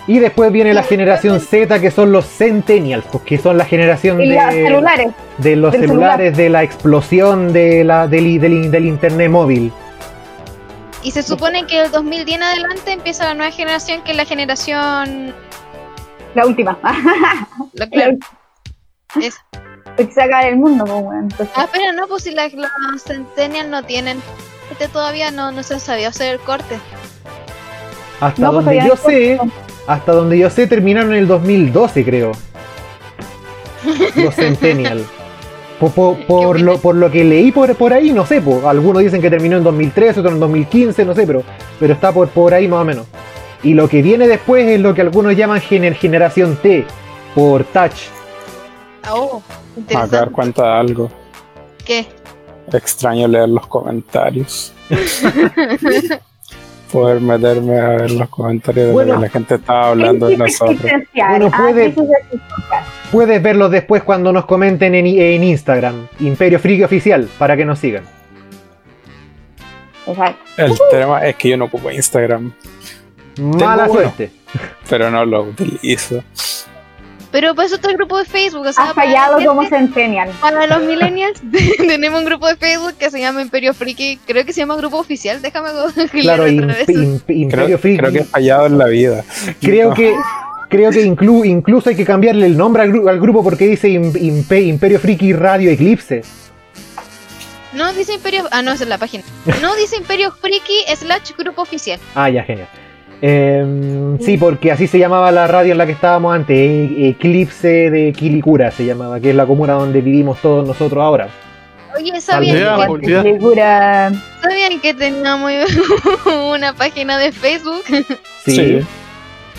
Y después viene la generación Z, que son los Centennials, porque pues, son la generación de, celulares. de los celulares, de la explosión de la, del, del, Internet móvil. Y se supone que el 2010 en adelante empieza la nueva generación, que es la generación... La última. La, claro. Es. sacar el mundo, pues, Ah, pero no, pues si los Centennials no tienen... Este todavía no, no se ha sabido hacer el corte. Hasta pues, donde yo sé, hasta donde yo sé, terminaron en el 2012, creo. Los Centennial. Por, lo, por lo que leí por, por ahí, no sé, algunos dicen que terminó en 2013, otros en 2015, no sé, pero, pero está por, por ahí más o menos. Y lo que viene después es lo que algunos llaman generación T, por Touch. Oh, A dar cuenta de algo. ¿Qué? Extraño leer los comentarios. poder meterme a ver los comentarios de lo que la gente estaba hablando de nosotros. Bueno, ah, puedes, verlos después cuando nos comenten en, en, Instagram, Imperio Friki Oficial, para que nos sigan. El tema es que yo no ocupo Instagram. Mala suerte. pero no lo utilizo. Pero pues otro grupo de Facebook. O sea, ha fallado como Centennial. Para los millennials tenemos un grupo de Facebook que se llama Imperio Friki. Creo que se llama Grupo Oficial. Déjame Claro, Imperio Friki. Creo que ha fallado en la vida. Creo que creo que incluso hay que cambiarle el nombre al, grupo porque dice Imperio Friki Radio Eclipse. No, dice Imperio... Ah, no, esa es la página. No, dice Imperio Friki slash Grupo Oficial. Ah, ya, genial. Eh, sí, porque así se llamaba la radio en la que estábamos antes, e-, Eclipse de Quilicura se llamaba, que es la comuna donde vivimos todos nosotros ahora. Oye, ¿sabían, que, ¿sabían que teníamos una página de Facebook? Sí.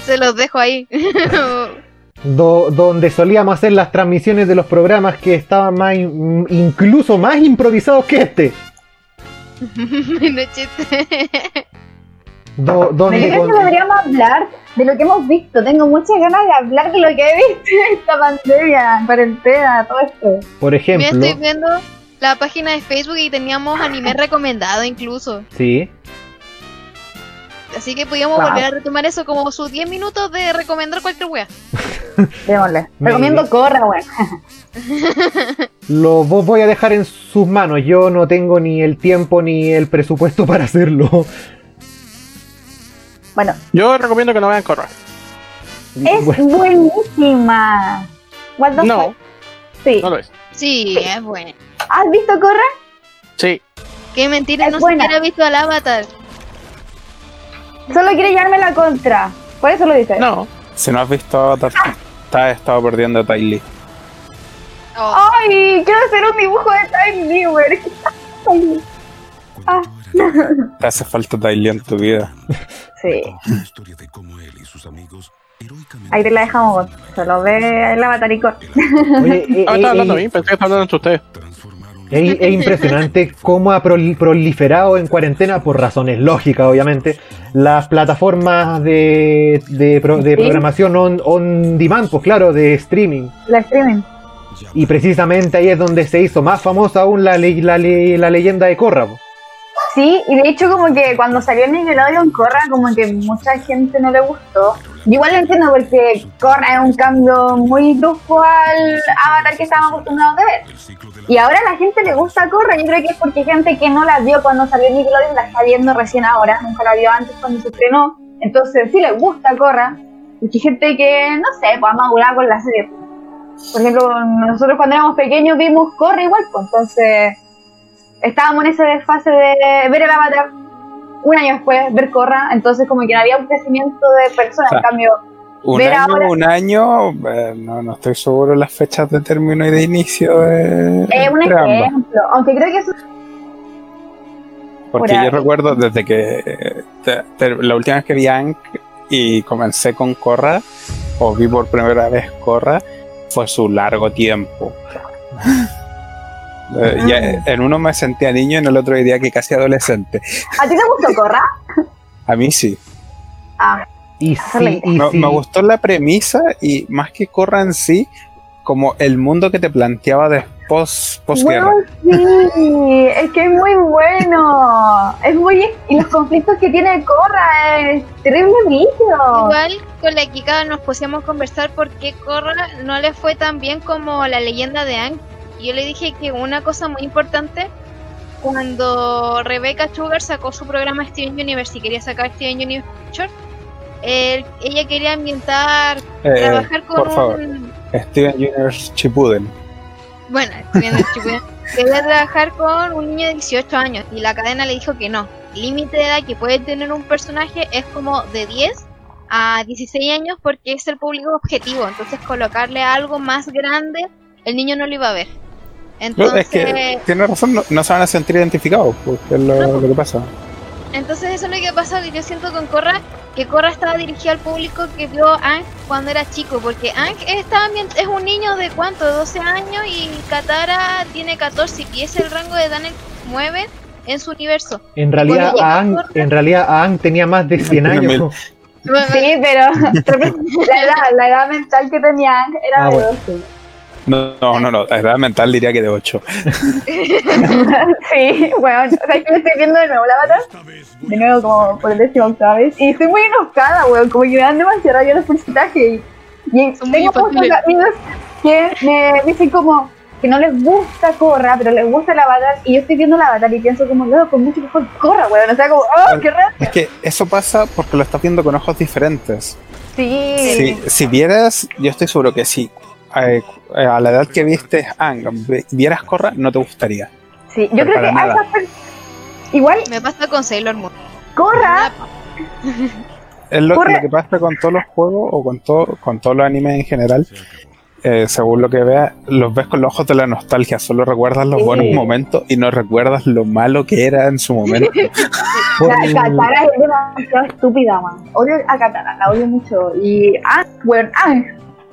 Se los dejo ahí. donde solíamos hacer las transmisiones de los programas que estaban más incluso más improvisados que este. Do, donde creo que deberíamos hablar de lo que hemos visto. Tengo muchas ganas de hablar de lo que he visto en esta pandemia, cuarentena, todo esto. Por ejemplo. Me estoy viendo la página de Facebook y teníamos anime recomendado incluso. Sí. Así que podíamos volver a retomar eso como sus 10 minutos de recomendar cualquier wea. Démosle. Recomiendo Corra, wea. Lo voy a dejar en sus manos. Yo no tengo ni el tiempo ni el presupuesto para hacerlo. Bueno. Yo recomiendo que no vean Corra. Es buenísima. no. Sí. No lo es. Sí, es buena. ¿Has visto Corra? Sí. Qué mentira, no buena. siquiera visto al Avatar. Solo quiere llevarme la contra. Por eso lo dice. No. Si no has visto Avatar, te has estado perdiendo a Ty Lee. Oh. Ay, quiero hacer un dibujo de Ty Lee, Ah. Te hace falta Lee en tu vida. Sí. Ahí te la dejamos, se lo ve el avatar y Oye, eh, ah, está eh, hablando a mí, pensé que está hablando entre ustedes. Es, impresionante cómo ha proliferado en cuarentena, por razones lógicas, obviamente, las plataformas de, de, programación on, on, demand, pues claro, de streaming. La streaming. Y precisamente ahí es donde se hizo más famosa aún la, la, la leyenda de Corra. Sí, y de hecho como que cuando salió Nickelodeon Corra, como que mucha gente no le gustó. igual lo entiendo porque Corra es un cambio muy brusco al avatar que estábamos acostumbrados a ver. Y ahora a la gente le gusta Corra, yo creo que es porque gente que no la vio cuando salió Nickelodeon la está viendo recién ahora, nunca la vio antes cuando se estrenó. Entonces sí le gusta Corra, hay gente que, no sé, pues ha con la serie. Por ejemplo, nosotros cuando éramos pequeños vimos Corra igual, pues entonces estábamos en esa fase de ver el avatar un año después, ver Corra, entonces como que no había un crecimiento de personas, en cambio... Un ver año, ahora, un año, eh, no, no estoy seguro las fechas de término y de inicio de... Es un ejemplo, aunque creo que eso... Porque yo recuerdo desde que la última vez que vi Ank y comencé con Corra, o vi por primera vez Corra, fue su largo tiempo. Eh, en uno me sentía niño y en el otro diría que casi adolescente. ¿A ti te gustó Corra? A mí sí. Ah. Y sí, me, gustó la premisa y más que Corra en sí, como el mundo que te planteaba después posguerra. sí, es que es muy bueno. Es muy y los conflictos que tiene Corra es terrible Igual con la Kika nos pusimos a conversar porque Corra no le fue tan bien como la leyenda de Ang yo le dije que una cosa muy importante, cuando Rebecca Sugar sacó su programa Steven Universe y quería sacar Steven Universe, ella quería ambientar, eh, trabajar con por favor. Steven Universe Chipuden. Bueno, Steven Universe Chipuden. quería trabajar con un niño de 18 años y la cadena le dijo que no. El límite de edad que puede tener un personaje es como de 10 a 16 años porque es el público objetivo. Entonces colocarle algo más grande, el niño no lo iba a ver. Entonces, es que tiene razón, no, se van a sentir identificados, porque es lo, que pasa. Entonces eso es lo que pasa que yo siento con Corra, que Corra estaba dirigida al público que vio a cuando era chico, porque Ang estaba es un niño de cuánto, 12 años y Katara tiene 14 y es el rango de Daniel 9 en su universo. En realidad, Ang, en realidad tenía más de 100 años. Sí, pero la edad, la edad mental que tenía Ang era ah, de 12. No, no, no, la edad mental diría que de 8. sí, bueno, o sea, que estoy viendo de nuevo la bata. De nuevo, como por el décimo octava vez. Y estoy muy enojada, weón. Como que me dan demasiado rabia los personajes. Y, y tengo muchos amigos que me dicen como que no les gusta Corra, pero les gusta la batalla. Y yo estoy viendo la batalla y pienso como, no, con mucho mejor Corra, weón. O sea, como, oh, qué raro. Es que eso pasa porque lo estás viendo con ojos diferentes. Sí. Si, si vieras, yo estoy seguro que sí eh, a la edad que viste Ang, vieras Corra, no te gustaría. Sí, yo creo que igual me pasa con Sailor Moon. Corra. Es lo, que pasa con todos los juegos o con todo, con todos los animes en general. Eh, según lo que veas, los ves con los ojos de la nostalgia, solo recuerdas los buenos momentos y no recuerdas lo malo que era en su momento. Katara es demasiado estúpida, man. Odio a Katara, la odio mucho. Y ah, bueno, ah,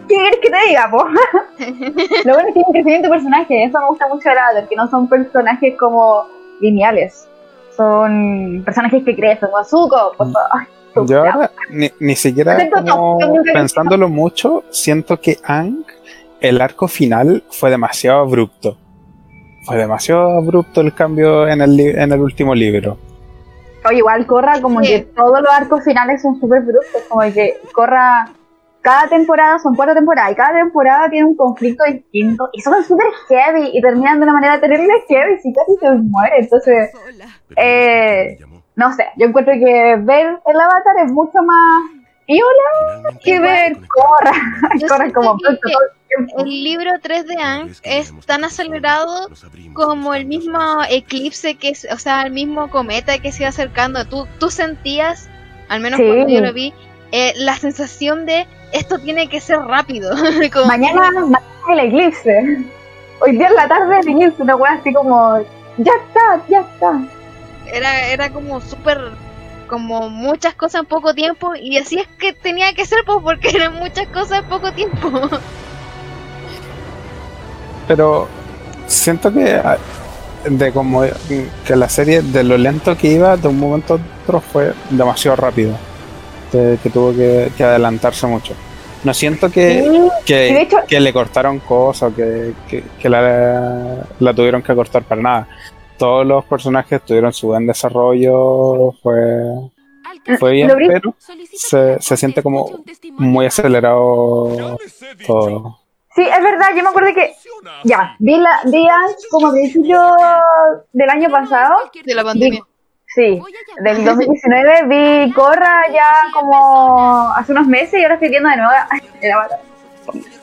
¿Qué quieres que te diga, po? Lo bueno es que tiene un crecimiento de personaje, eso me gusta mucho de Avatar, que no son personajes como lineales. Son personajes que crecen, como Zuko, por favor. Yo ahora ni, ni siquiera como pensándolo mucho, siento que Ang, el arco final fue demasiado abrupto. Fue demasiado abrupto el cambio en el, en el último libro. O igual Corra, como que todos los arcos finales son súper abruptos, como que Corra cada temporada son cuatro temporadas y cada temporada tiene un conflicto distinto y son súper heavy y terminan de una manera terrible heavy y casi se muere. Entonces, eh, no sé, yo encuentro que ver el avatar es mucho más viola que ver Corra. Corra como el libro 3 de Ang es tan acelerado como el mismo eclipse que o sea, el mismo cometa que se iba acercando. Tú, tú sentías, al menos cuando yo lo vi, eh, la sensación de esto tiene que ser rápido. mañana, mañana el eclipse. Hoy día en la tarde el eclipse, una weá así como, ya está, ya está. Era, era como súper, como muchas cosas en poco tiempo y así es que tenía que ser pues porque eran muchas cosas en poco tiempo. Pero siento que ah, de como que la serie de lo lento que iba de un momento a otro fue demasiado rápido que, tuvo que, adelantarse mucho. No siento que, que, le cortaron cosas, que, que, la, la, tuvieron que cortar para nada. Todos los personajes tuvieron su buen desarrollo, fue, fue bien, pero se, se siente como muy acelerado todo. Sí, es verdad, yo me acuerdo que ya, vi, la, vi como a principio del año pasado. De la pandemia. Sí, del 2019 vi Corra ya como hace unos meses y ahora estoy viendo de nuevo.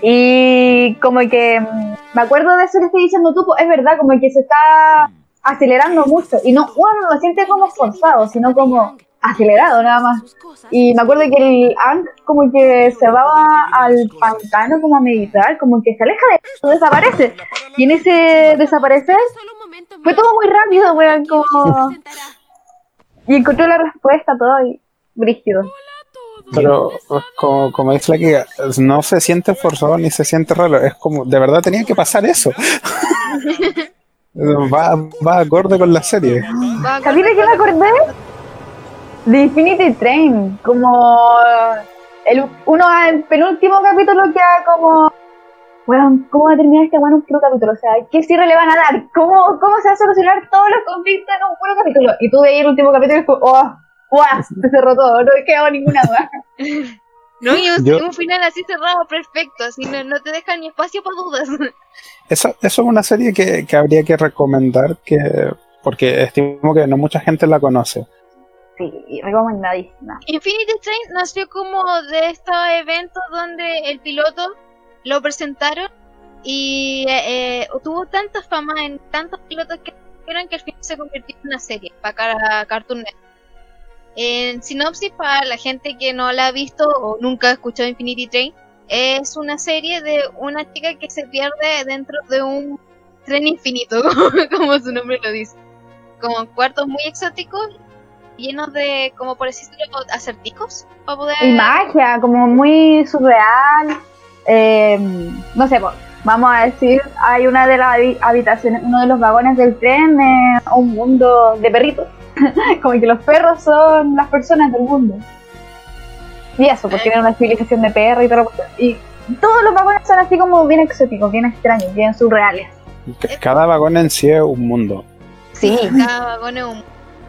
Y como que mm, me acuerdo de eso que estoy diciendo tú, pues, es verdad, como que se está acelerando mucho. Y no, uno no lo siente como forzado, sino como acelerado nada más. Y me acuerdo que el Ang como que se va al pantano como a meditar, como que se aleja de eso, desaparece. Y en ese desaparecer fue todo muy rápido, weón, como... Y encontró la respuesta, todo y brígido. Pero como, como dice la que no se siente forzado ni se siente raro, es como, de verdad tenía que pasar eso. va, va acorde con la serie. ¿Sabes qué me acordé? De Infinity Train, como el uno el penúltimo capítulo queda como bueno, ¿cómo va a terminar este bueno un puro capítulo? O sea, ¿qué cierre le van a dar? ¿Cómo, ¿Cómo se va a solucionar todos los conflictos en un puro capítulo? Y tú veías el último capítulo y fue, ¡oh! ¡Wow! Se cerró todo, no quedado ninguna duda. No, y un, final así cerrado, perfecto, así no, no, te deja ni espacio para dudas. Eso, eso es una serie que, que habría que recomendar, que porque estimo que no mucha gente la conoce recomendadísima. Infinity Train nació como de estos eventos donde el piloto lo presentaron y eh, eh, tuvo tanta fama en tantos pilotos que que al final se convirtió en una serie para Cartoon Network. En sinopsis, para la gente que no la ha visto o nunca ha escuchado Infinity Train, es una serie de una chica que se pierde dentro de un tren infinito, como su nombre lo dice. Con cuartos muy exóticos llenos de, como por decirlo, acertijos. Para poder... Y magia, como muy surreal. Eh, no sé, vamos a decir, hay una de las habitaciones, uno de los vagones del tren, eh, un mundo de perritos. como que los perros son las personas del mundo. Y eso, porque tienen una civilización de perros y todo. Y todos los vagones son así como bien exóticos, bien extraños, bien surreales. Cada vagón en sí es un mundo. Sí. Cada vagón es un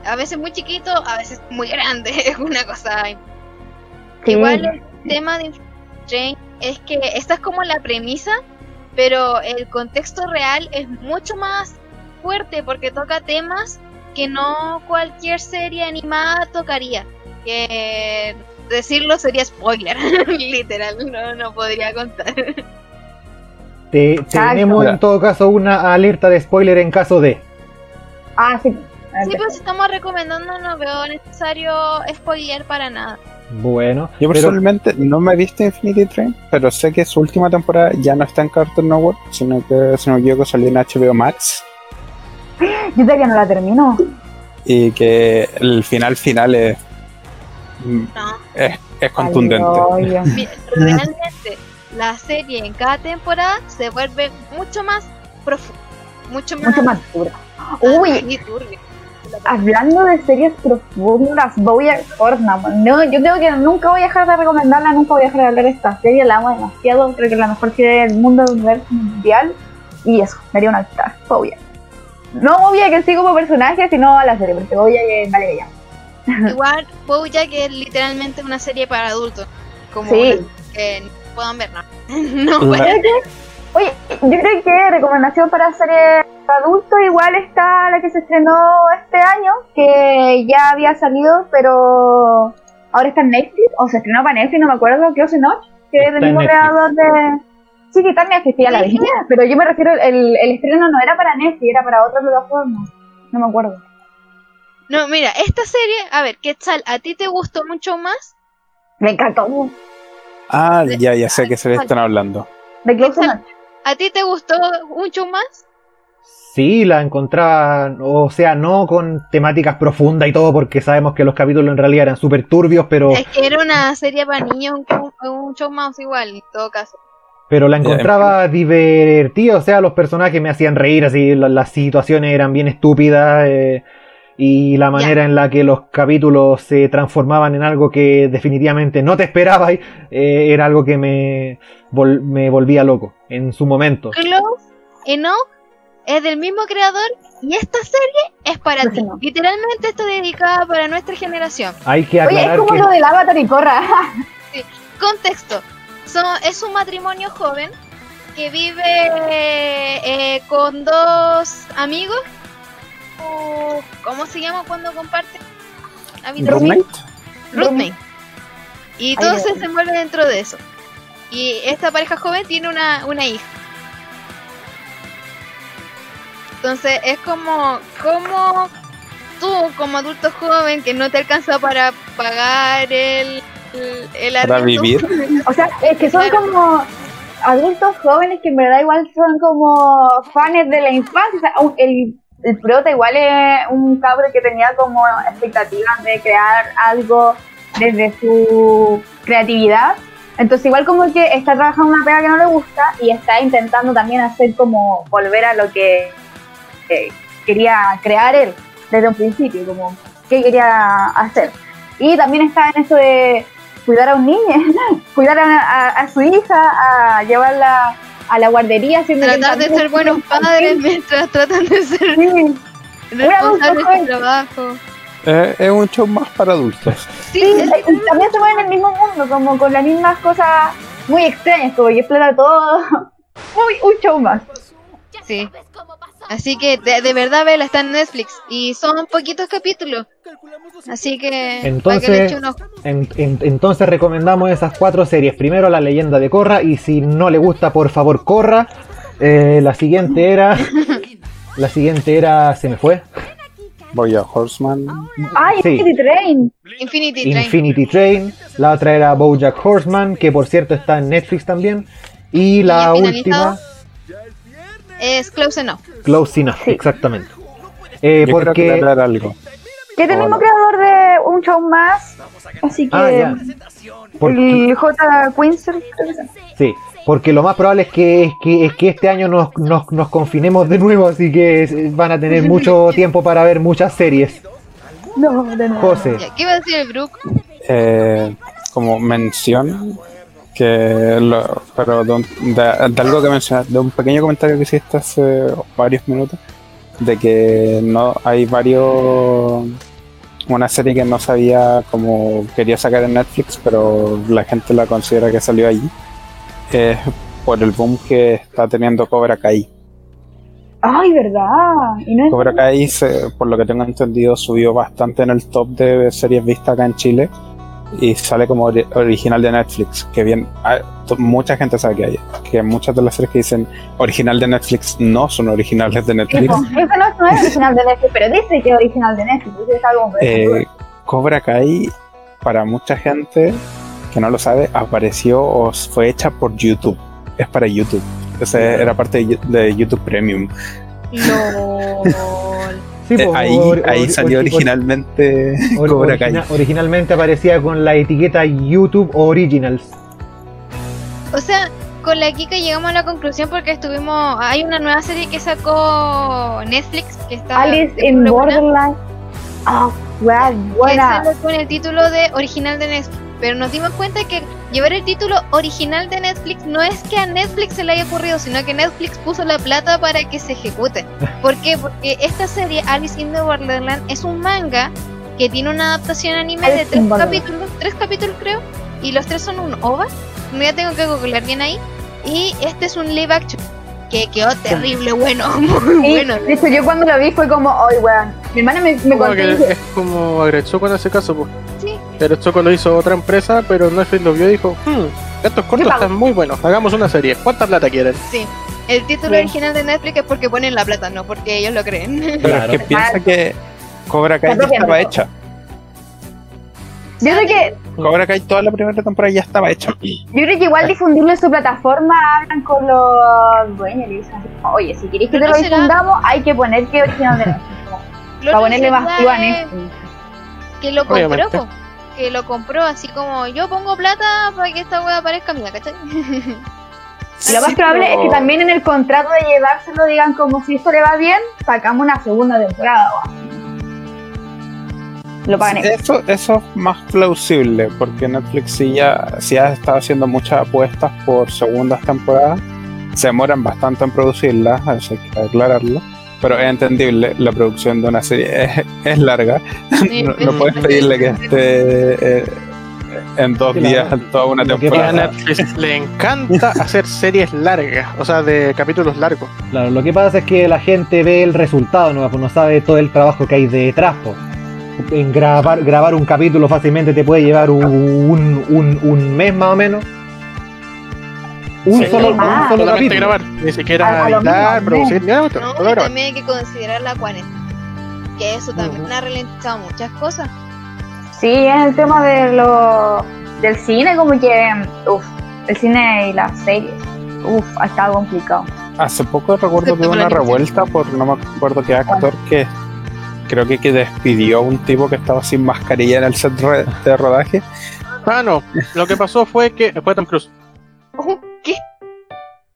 a veces muy chiquito, a veces muy grande, es una cosa. Igual el tema de Train es que esta es como la premisa, pero el contexto real es mucho más fuerte porque toca temas que no cualquier serie animada tocaría. Que decirlo sería spoiler, literal, no, no podría contar. tenemos en todo caso una alerta de spoiler en caso de. Ah, sí. Sí, pues estamos recomendando, no veo necesario spoiler para nada. Bueno, yo personalmente no me he visto Infinity Train, pero sé que su última temporada ya no está en Cartoon Network, sino que si no me equivoco salió en HBO Max. Yo todavía no la termino. Y que el final final es, es, contundente. Realmente la serie en cada temporada se vuelve mucho más profunda, mucho más, mucho más dura. Uy, hablando de series profundas, voy a No, yo creo que nunca voy a dejar de recomendarla, nunca voy a dejar de hablar de esta serie, la amo demasiado, creo que es la mejor serie del mundo del universo mundial. Y eso, me haría una altar, Bojack. No Bojack en sí como personaje, sino a la serie, porque Bojack es vale ya. Igual, Bojack es literalmente una serie para adultos. Como sí. que no puedan ver nada. No, no Oye, yo creo que recomendación para serie adulto igual está la que se estrenó este año, que ya había salido, pero ahora está en Netflix, o se estrenó para Netflix, no me acuerdo, que Notch, que es del mismo creador de... Sí, que también Netflix, ya la vi, pero yo me refiero, el, el estreno no era para Netflix, era para otra plataforma, no me acuerdo. No, mira, esta serie, a ver, ¿qué tal? ¿A ti te gustó mucho más? Me encantó. Ah, ya, ya sé que se le están hablando. De Close ¿A ti te gustó mucho más? Sí, la encontraba, o sea, no con temáticas profundas y todo, porque sabemos que los capítulos en realidad eran súper turbios, pero... Es que era una serie para niños, un, show más igual, en todo caso. Pero la encontraba divertida, o sea, los personajes me hacían reír, así, las, situaciones eran bien estúpidas, eh, y la manera en la que los capítulos se transformaban en algo que definitivamente no te esperabas eh, era algo que me, me volvía loco en su momento. Close Enough es del mismo creador y esta serie es para ti. Literalmente está dedicada para nuestra generación. Hay que aclarar Oye, es como lo del Avatar y Corra. sí. Contexto. es un matrimonio joven que vive eh, con dos amigos ¿Cómo se llama cuando comparte? Roommate. Roommate. Y todo se desenvuelve dentro de eso. Y esta pareja joven tiene una, una hija. Entonces es como, como tú como adulto joven que no te alcanza para pagar el, el, Para vivir. O sea, es que son como adultos jóvenes que en verdad igual son como fans de la infancia. O sea, el el prota igual es un cabro que tenía como expectativas de crear algo desde su creatividad. Entonces igual como que está trabajando una pega que no le gusta y está intentando también hacer como volver a lo que quería crear él desde un principio, como qué quería hacer. Y también está en eso de cuidar a un niño, cuidar a su hija, a llevarla a la guardería tratar de ser buenos padres mientras tratan de ser sí. responsables de trabajo. Eh, es un show más para adultos. Sí, también se mueven en el mismo mundo como con las mismas cosas muy extrañas como que explota todo. Muy un show más sí Así que de, verdad, Vela está en Netflix y son poquitos capítulos. Así que. Entonces, entonces recomendamos esas cuatro series. Primero La leyenda de Corra y si no le gusta, por favor, Corra. Eh, la siguiente era. la siguiente era. Se me fue. a Horseman. Ah, Infinity Train. Infinity Train. Infinity Train. La otra era Bojack Horseman, que por cierto está en Netflix también. Y la última es Close Enough. Close Enough, exactamente. Eh, porque... algo. Que el mismo creador de un show más, así que ah, el J. Quincer. Sí, porque lo más probable es que, es que, es que este año nos, nos, nos, confinemos de nuevo, así que van a tener mucho tiempo para ver muchas series. No, de nuevo. José. ¿Qué iba a decir el Brook? Eh, como mención, que lo, pero de, algo que mencionaste, de un pequeño comentario que hiciste hace varios minutos, de que no hay varios una serie que no sabía cómo quería sacar en Netflix, pero la gente la considera que salió allí, es por el boom que está teniendo Cobra Kai. Ay, verdad. Cobra Kai, por lo que tengo entendido, subió bastante en el top de series vistas acá en Chile y sale como original de Netflix. Que bien, ah, mucha gente sabe que hay, que muchas de las series que dicen original de Netflix no son originales de Netflix. eso no, es original de Netflix, pero dice que es original de Netflix. Es algo eh, Cobra Kai, para mucha gente que no lo sabe, apareció o fue hecha por YouTube. Es para YouTube. Ese era parte de YouTube Premium. Eh, ahí, salió originalmente Originalmente aparecía con la etiqueta YouTube Originals. O sea, con la Kika llegamos a la conclusión porque estuvimos. Hay una nueva serie que sacó Netflix que está. Alice in Borderland. Oh, wow, buena. Que con el título de original de Netflix. Pero nos dimos cuenta que llevar el título original de Netflix no es que a Netflix se le haya ocurrido, sino que Netflix puso la plata para que se ejecute. ¿Por qué? Porque esta serie, Alice in the Borderland, es un manga que tiene una adaptación anime de tres capítulos, tres capítulos creo, y los tres son un OVA. Ya tengo que googlear bien ahí. Y este es un live action que quedó terrible bueno, muy bueno. De hecho, yo cuando lo vi fue como, ay, weón. Mi hermana me, me contó. Es como agregó en ese caso, pues. Pero Choco lo hizo otra empresa, pero Netflix lo vio y dijo, hmm, estos cortos están muy buenos, hagamos una serie. ¿Cuánta plata quieren? Sí. El título original de Netflix es porque ponen la plata, no porque ellos lo creen. Pero es que piensa que Cobra Kai ya estaba hecha. Yo creo que. Cobra Kai toda la primera temporada ya estaba hecha. Yo creo que igual difundirlo en su plataforma hablan con los dueños y dicen, oye, si queréis que te lo difundamos, hay que poner que original de Netflix. Para ponerle más a Netflix. Que lo compró, que lo compró así como yo pongo plata para que esta wea aparezca mía, ¿cachai? lo más probable es que también en el contrato de llevárselo digan como si esto le va bien, sacamos una segunda temporada. lo pagan Eso, eso es más plausible, porque Netflix sí ya, sí ha estado haciendo muchas apuestas por segundas temporadas. Se demoran bastante en producirlas, eso hay que aclararlo. Pero es entendible, la producción de una serie es, larga. no, puedes pedirle que esté eh, en dos días toda una temporada. A Netflix le encanta hacer series largas, o sea, de capítulos largos. Claro, lo que pasa es que la gente ve el resultado, no, pues no sabe todo el trabajo que hay detrás. Pues en grabar, grabar un capítulo fácilmente te puede llevar un, un, un, mes más o menos. Un solo, un solo capítulo. grabar, ni siquiera editar, producir, no, también hay que considerar la cuarentena. Que eso también ha ralentizado muchas cosas. Sí, en el tema de lo, del cine, como que, uff, el cine y las series, uff, ha estado complicado. Hace poco recuerdo que hubo una revuelta por no me acuerdo qué actor que creo que, que despidió a un tipo que estaba sin mascarilla en el set de rodaje. Ah, no. Lo que pasó fue que. Fue Tom Cruise.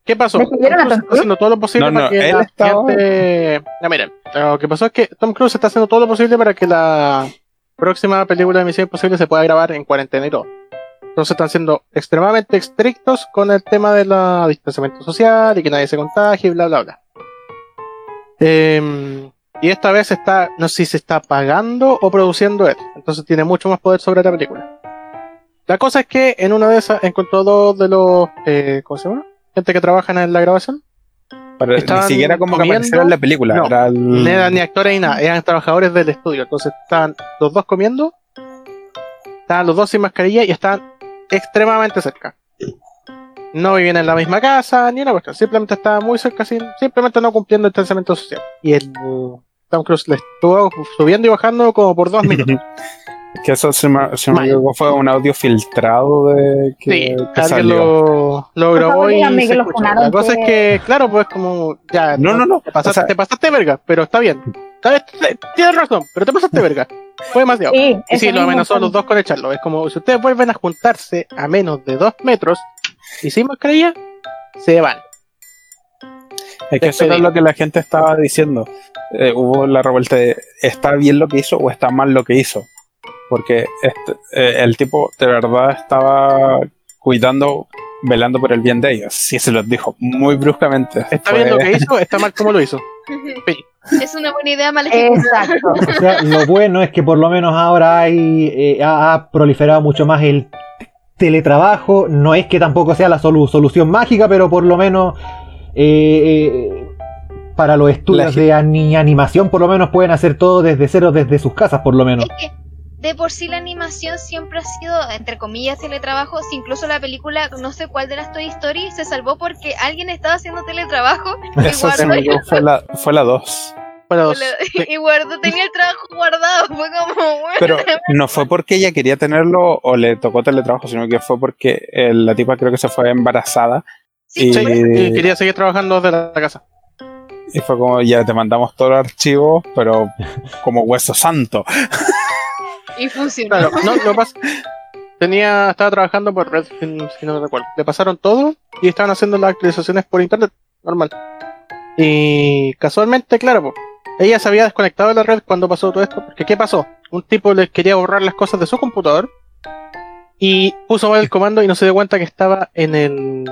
¿Qué? ¿Qué pasó? Tom Cruise está haciendo todo lo posible para que la gente. Ya, miren. Lo que pasó es que Tom Cruise está haciendo todo lo posible para que la próxima película de Misión Imposible se pueda grabar en cuarentena y todo. Entonces están siendo extremadamente estrictos con el tema del distanciamiento social y que nadie se contagie y bla bla bla. Eh, y esta vez está, no sé si se está pagando o produciendo él. Entonces tiene mucho más poder sobre la película. La cosa es que en una de esas encontró dos de los, eh, ¿cómo se llama? Gente que trabaja en la grabación. Pero ni siquiera como que aparecieron en la película. No, eran ni actores ni nada, eran trabajadores del estudio. Entonces estaban los dos comiendo, estaban los dos sin mascarilla y estaban extremadamente cerca. No vivían en la misma casa, ni una cuestión. Simplemente estaban muy cerca, simplemente no cumpliendo el distanciamiento social. Y el, Tom Cruise le estuvo subiendo y bajando como por dos minutos. Que eso se me, se me fue un audio filtrado de que, sí, alguien lo, lo grabó y se La cosa es que, claro, pues como ya no, no, no, te pasaste, te pasaste verga, pero está bien. Tienes razón, pero te pasaste verga. Fue demasiado. Sí, y sí, lo amenazó a los dos con echarlo. Es como si ustedes vuelven a juntarse a menos de dos metros y sin mascarilla, se van. Es que eso es lo que la gente estaba diciendo. Eh, hubo la revuelta de ¿está bien lo que hizo o está mal lo que hizo? Porque este, eh, el tipo de verdad estaba cuidando, velando por el bien de ellos. Sí, se los dijo muy bruscamente. ¿Está bien lo que hizo está mal como lo hizo? Es una buena idea mal Exacto. o sea, lo bueno es que por lo menos ahora hay, eh, ha, proliferado mucho más el teletrabajo. No es que tampoco sea la solución mágica, pero por lo menos eh, para los estudios de animación por lo menos pueden hacer todo desde cero, desde sus casas por lo menos. De por sí la animación siempre ha sido, entre comillas, teletrabajo. incluso la película, no sé cuál de las Toy Story, se salvó porque alguien estaba haciendo teletrabajo. Eso fue la, fue la 2. Y guardó, tenía el trabajo guardado, fue como bueno. Pero no fue porque ella quería tenerlo o le tocó teletrabajo, sino que fue porque la tipa creo que se fue embarazada y, quería seguir trabajando desde la casa. Y fue como, ya te mandamos todo el archivo, pero como hueso santo. Y funcionó. no, lo pasa. Tenía, estaba trabajando por Red, si, no me recuerdo. Le pasaron todo y estaban haciendo las actualizaciones por internet, normal. Y casualmente, claro, ella se había desconectado de la red cuando pasó todo esto. Porque, ¿qué pasó? Un tipo les quería borrar las cosas de su computador y puso mal el comando y no se dio cuenta que estaba en el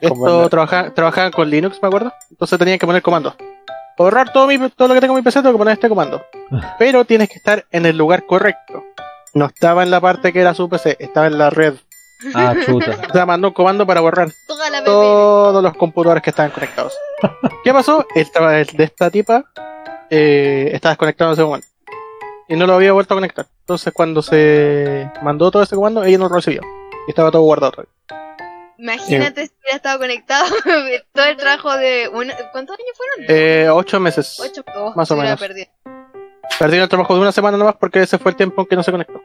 esto trabajaban con Linux, me acuerdo. Entonces tenían que poner comando. Borrar todo, mi, todo lo que tengo en mi PC, tengo que poner este comando. Pero tienes que estar en el lugar correcto. No estaba en la parte que era su PC, estaba en la red. Ah, chuta. O sea, mandó un comando para borrar todos los computadores que estaban conectados. ¿Qué pasó? El, de esta tipa eh, estaba desconectado en ese momento. Y no lo había vuelto a conectar. Entonces, cuando se mandó todo ese comando, ella no lo recibió. Y estaba todo guardado todavía. Imagínate si hubiera estado conectado todo el trabajo de... ¿Cuántos años fueron? Eh, ocho meses. Ocho, oh, más o menos. Perdido. el trabajo de una semana nomás porque ese fue el tiempo en que no se conectó.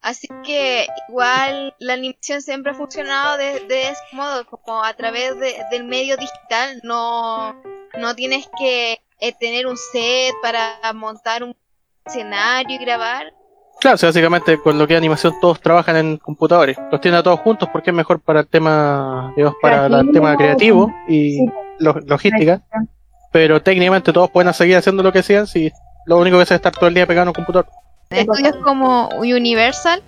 Así que igual la animación siempre ha funcionado de, de ese modo, como a través del medio digital. No, no tienes que eh, tener un set para montar un escenario y grabar. Claro, básicamente con lo que es animación todos trabajan en computadores. Los tienen a todos juntos porque es mejor para el tema, digamos, para el tema creativo y logística. Pero técnicamente todos pueden seguir haciendo lo que sean si lo único que es estar todo el día pegado en un computador. Estudios como Universal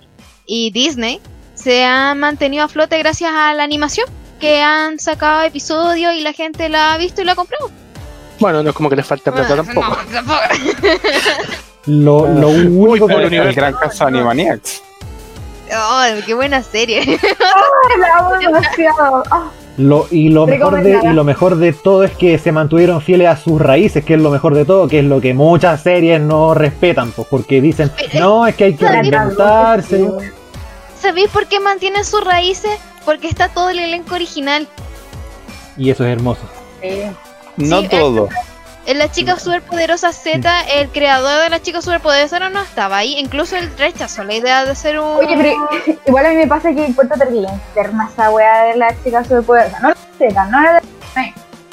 y Disney se han mantenido a flote gracias a la animación, que han sacado episodios y la gente la ha visto y la ha comprado. Bueno, no es como que les falta plata tampoco. lo, lo único que el, el gran caso Animaniacs. Oh, qué buena serie. oh, Lo, y, lo mejor de, y lo mejor de todo es que se mantuvieron fieles a sus raíces, que es lo mejor de todo, que es lo que muchas series no respetan, pues porque dicen, no, es que hay que reinventarse. ¿Sabéis por qué mantienen sus raíces? Porque está todo el elenco original. Y eso es hermoso. Sí. No todo. En la chica superpoderosa Z, el creador de la chica superpoderosa no, no estaba ahí. Incluso él rechazó la idea de ser un. Oye, pero igual a mí me pasa que encuentro terrible enferma esa weá de la chica superpoderosa. No la Z, no la de.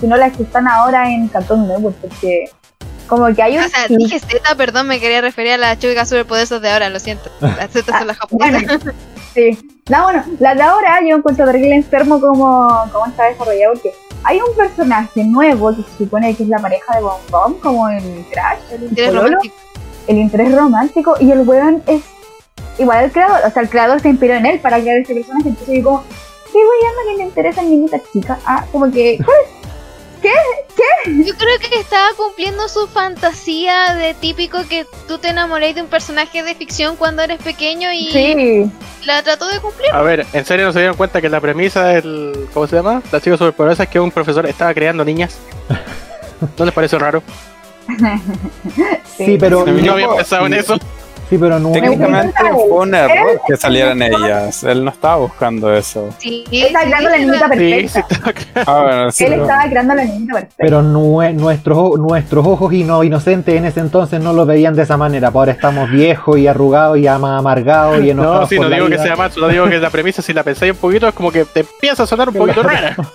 Sino las que están ahora en Cartoon Network, porque. Como que hay un. O sea, dije Z, perdón, me quería referir a las chicas superpoderosas de ahora, lo siento. Las Z son las japonesas. sí. No, bueno, las de ahora yo encuentro terrible enfermo como, como está desarrollado, porque hay un personaje nuevo que se supone que es la pareja de Bon Bon, como el Crash, el, interés romántico. el interés romántico, y el weón es igual el creador, o sea, el creador se inspiró en él para crear ese personaje, entonces yo como, ¿qué weón no le interesa a niñita chica? Ah, como que, ¿Qué? ¿Qué? Yo creo que estaba cumpliendo su fantasía de típico que tú te enamoré de un personaje de ficción cuando eres pequeño y sí. la trató de cumplir. A ver, ¿en serio no se dieron cuenta que la premisa del. ¿Cómo se llama? La chica superpoderosa es que un profesor estaba creando niñas? ¿No les parece raro? sí, sí, pero. No había pensado en eso. Sí, pero no. Técnicamente fue un error que salieran ellas. Él no estaba buscando eso. Sí, él estaba creando la niñita perfecta. Ah, bueno, sí, él estaba creando la niñita perfecta. Pero nuestros, nuestros ojos no inocentes en ese entonces no lo veían de esa manera. Pues ahora estamos viejos y arrugados y amargados y enojados. No, sí, no digo que sea macho, no digo que la premisa, si la pensáis un poquito, es como que te empieza a sonar un poquito rara.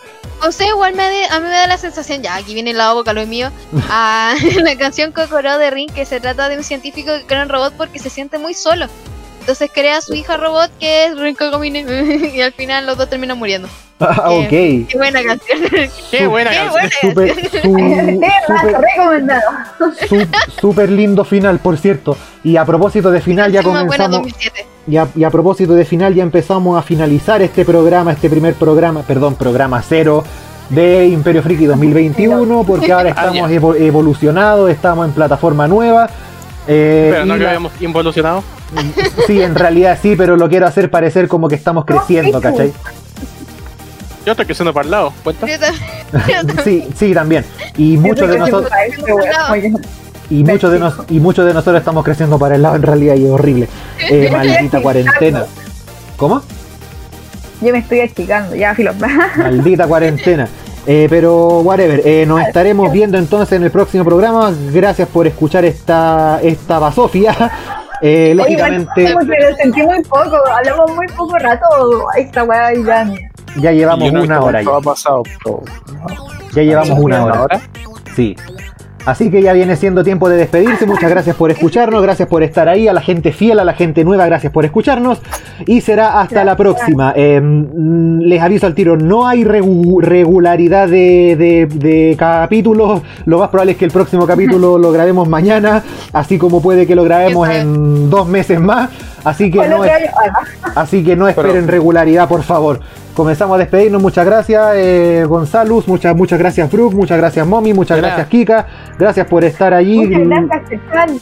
O sea, igual me a mí me da la sensación, ya aquí viene la boca, lo es mío, a la canción Kokoro de Ring, que se trata de un científico que crea un robot porque se siente muy solo. Entonces crea a su hija robot que es Rin Kagomine y al final los dos terminan muriendo. Ah, ok. Qué buena canción. Qué buena canción. Súper recomendado. Súper lindo final, por cierto. Y a propósito de final, ya comenzamos. Y a, y a, propósito de final, ya empezamos a finalizar este programa, este primer programa, perdón, programa cero de Imperio Friki 2021, porque ahora estamos evolucionados, estamos en plataforma nueva. Eh, pero no que habíamos involucionado. Sí, en realidad sí, pero lo quiero hacer parecer como que estamos creciendo, ¿cachai? Yo estoy creciendo para el lado, ¿cuenta? sí, sí, también. Y muchos de nosotros. Y muchos de, nos, y muchos de nosotros estamos creciendo para el lado en realidad y es horrible. Eh, maldita cuarentena. ¿Cómo? Yo me estoy achicando, ya, filo. Maldita cuarentena. Eh, pero, whatever, eh, nos estaremos viendo entonces en el próximo programa. Gracias por escuchar esta, esta basofia. Eh, lógicamente. Lo sentí muy poco, hablamos muy poco rato. Esta weá ya. Ya llevamos una hora. Ya. pasado, ya llevamos una hora. Sí. Así que ya viene siendo tiempo de despedirse. Muchas gracias por escucharnos, gracias por estar ahí, a la gente fiel, a la gente nueva, gracias por escucharnos. Y será hasta la próxima. Em, les aviso al tiro, no hay regularidad de, capítulos. Lo más probable es que el próximo capítulo lo grabemos mañana, así como puede que lo grabemos en dos meses más. Así que no, así que no esperen regularidad, por favor comenzamos a despedirnos. Muchas gracias, eh, Gonzalo. Muchas, muchas gracias, Brooke. Muchas gracias, Mommy. Muchas gracias, Kika. Gracias por estar allí. Muchas gracias,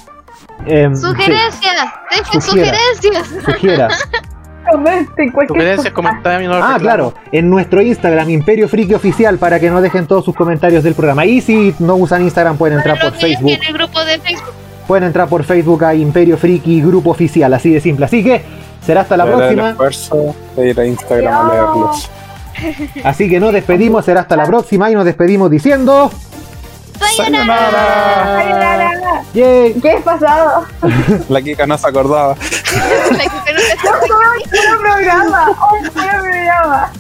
eh, sugerencias, dejen sugerencias. Sugiera. Sugerencias, comentarios. Ah, claro, en nuestro Instagram, Imperio Friki Oficial, para que nos dejen todos sus comentarios del programa. Y si no usan Instagram, pueden entrar por Facebook. En el grupo de Facebook. Pueden entrar por Facebook a Imperio Friki Grupo Oficial, así de simple. Así que será hasta la próxima. de ir a Instagram a leerlos. Así que nos despedimos, será hasta la próxima y nos despedimos diciendo. ¡Sayonara! ¡Sayonara! ¿Qué es pasado? La Kika no se acordaba. La Kika no se acordaba. ¡Un programa! ¡Un programa!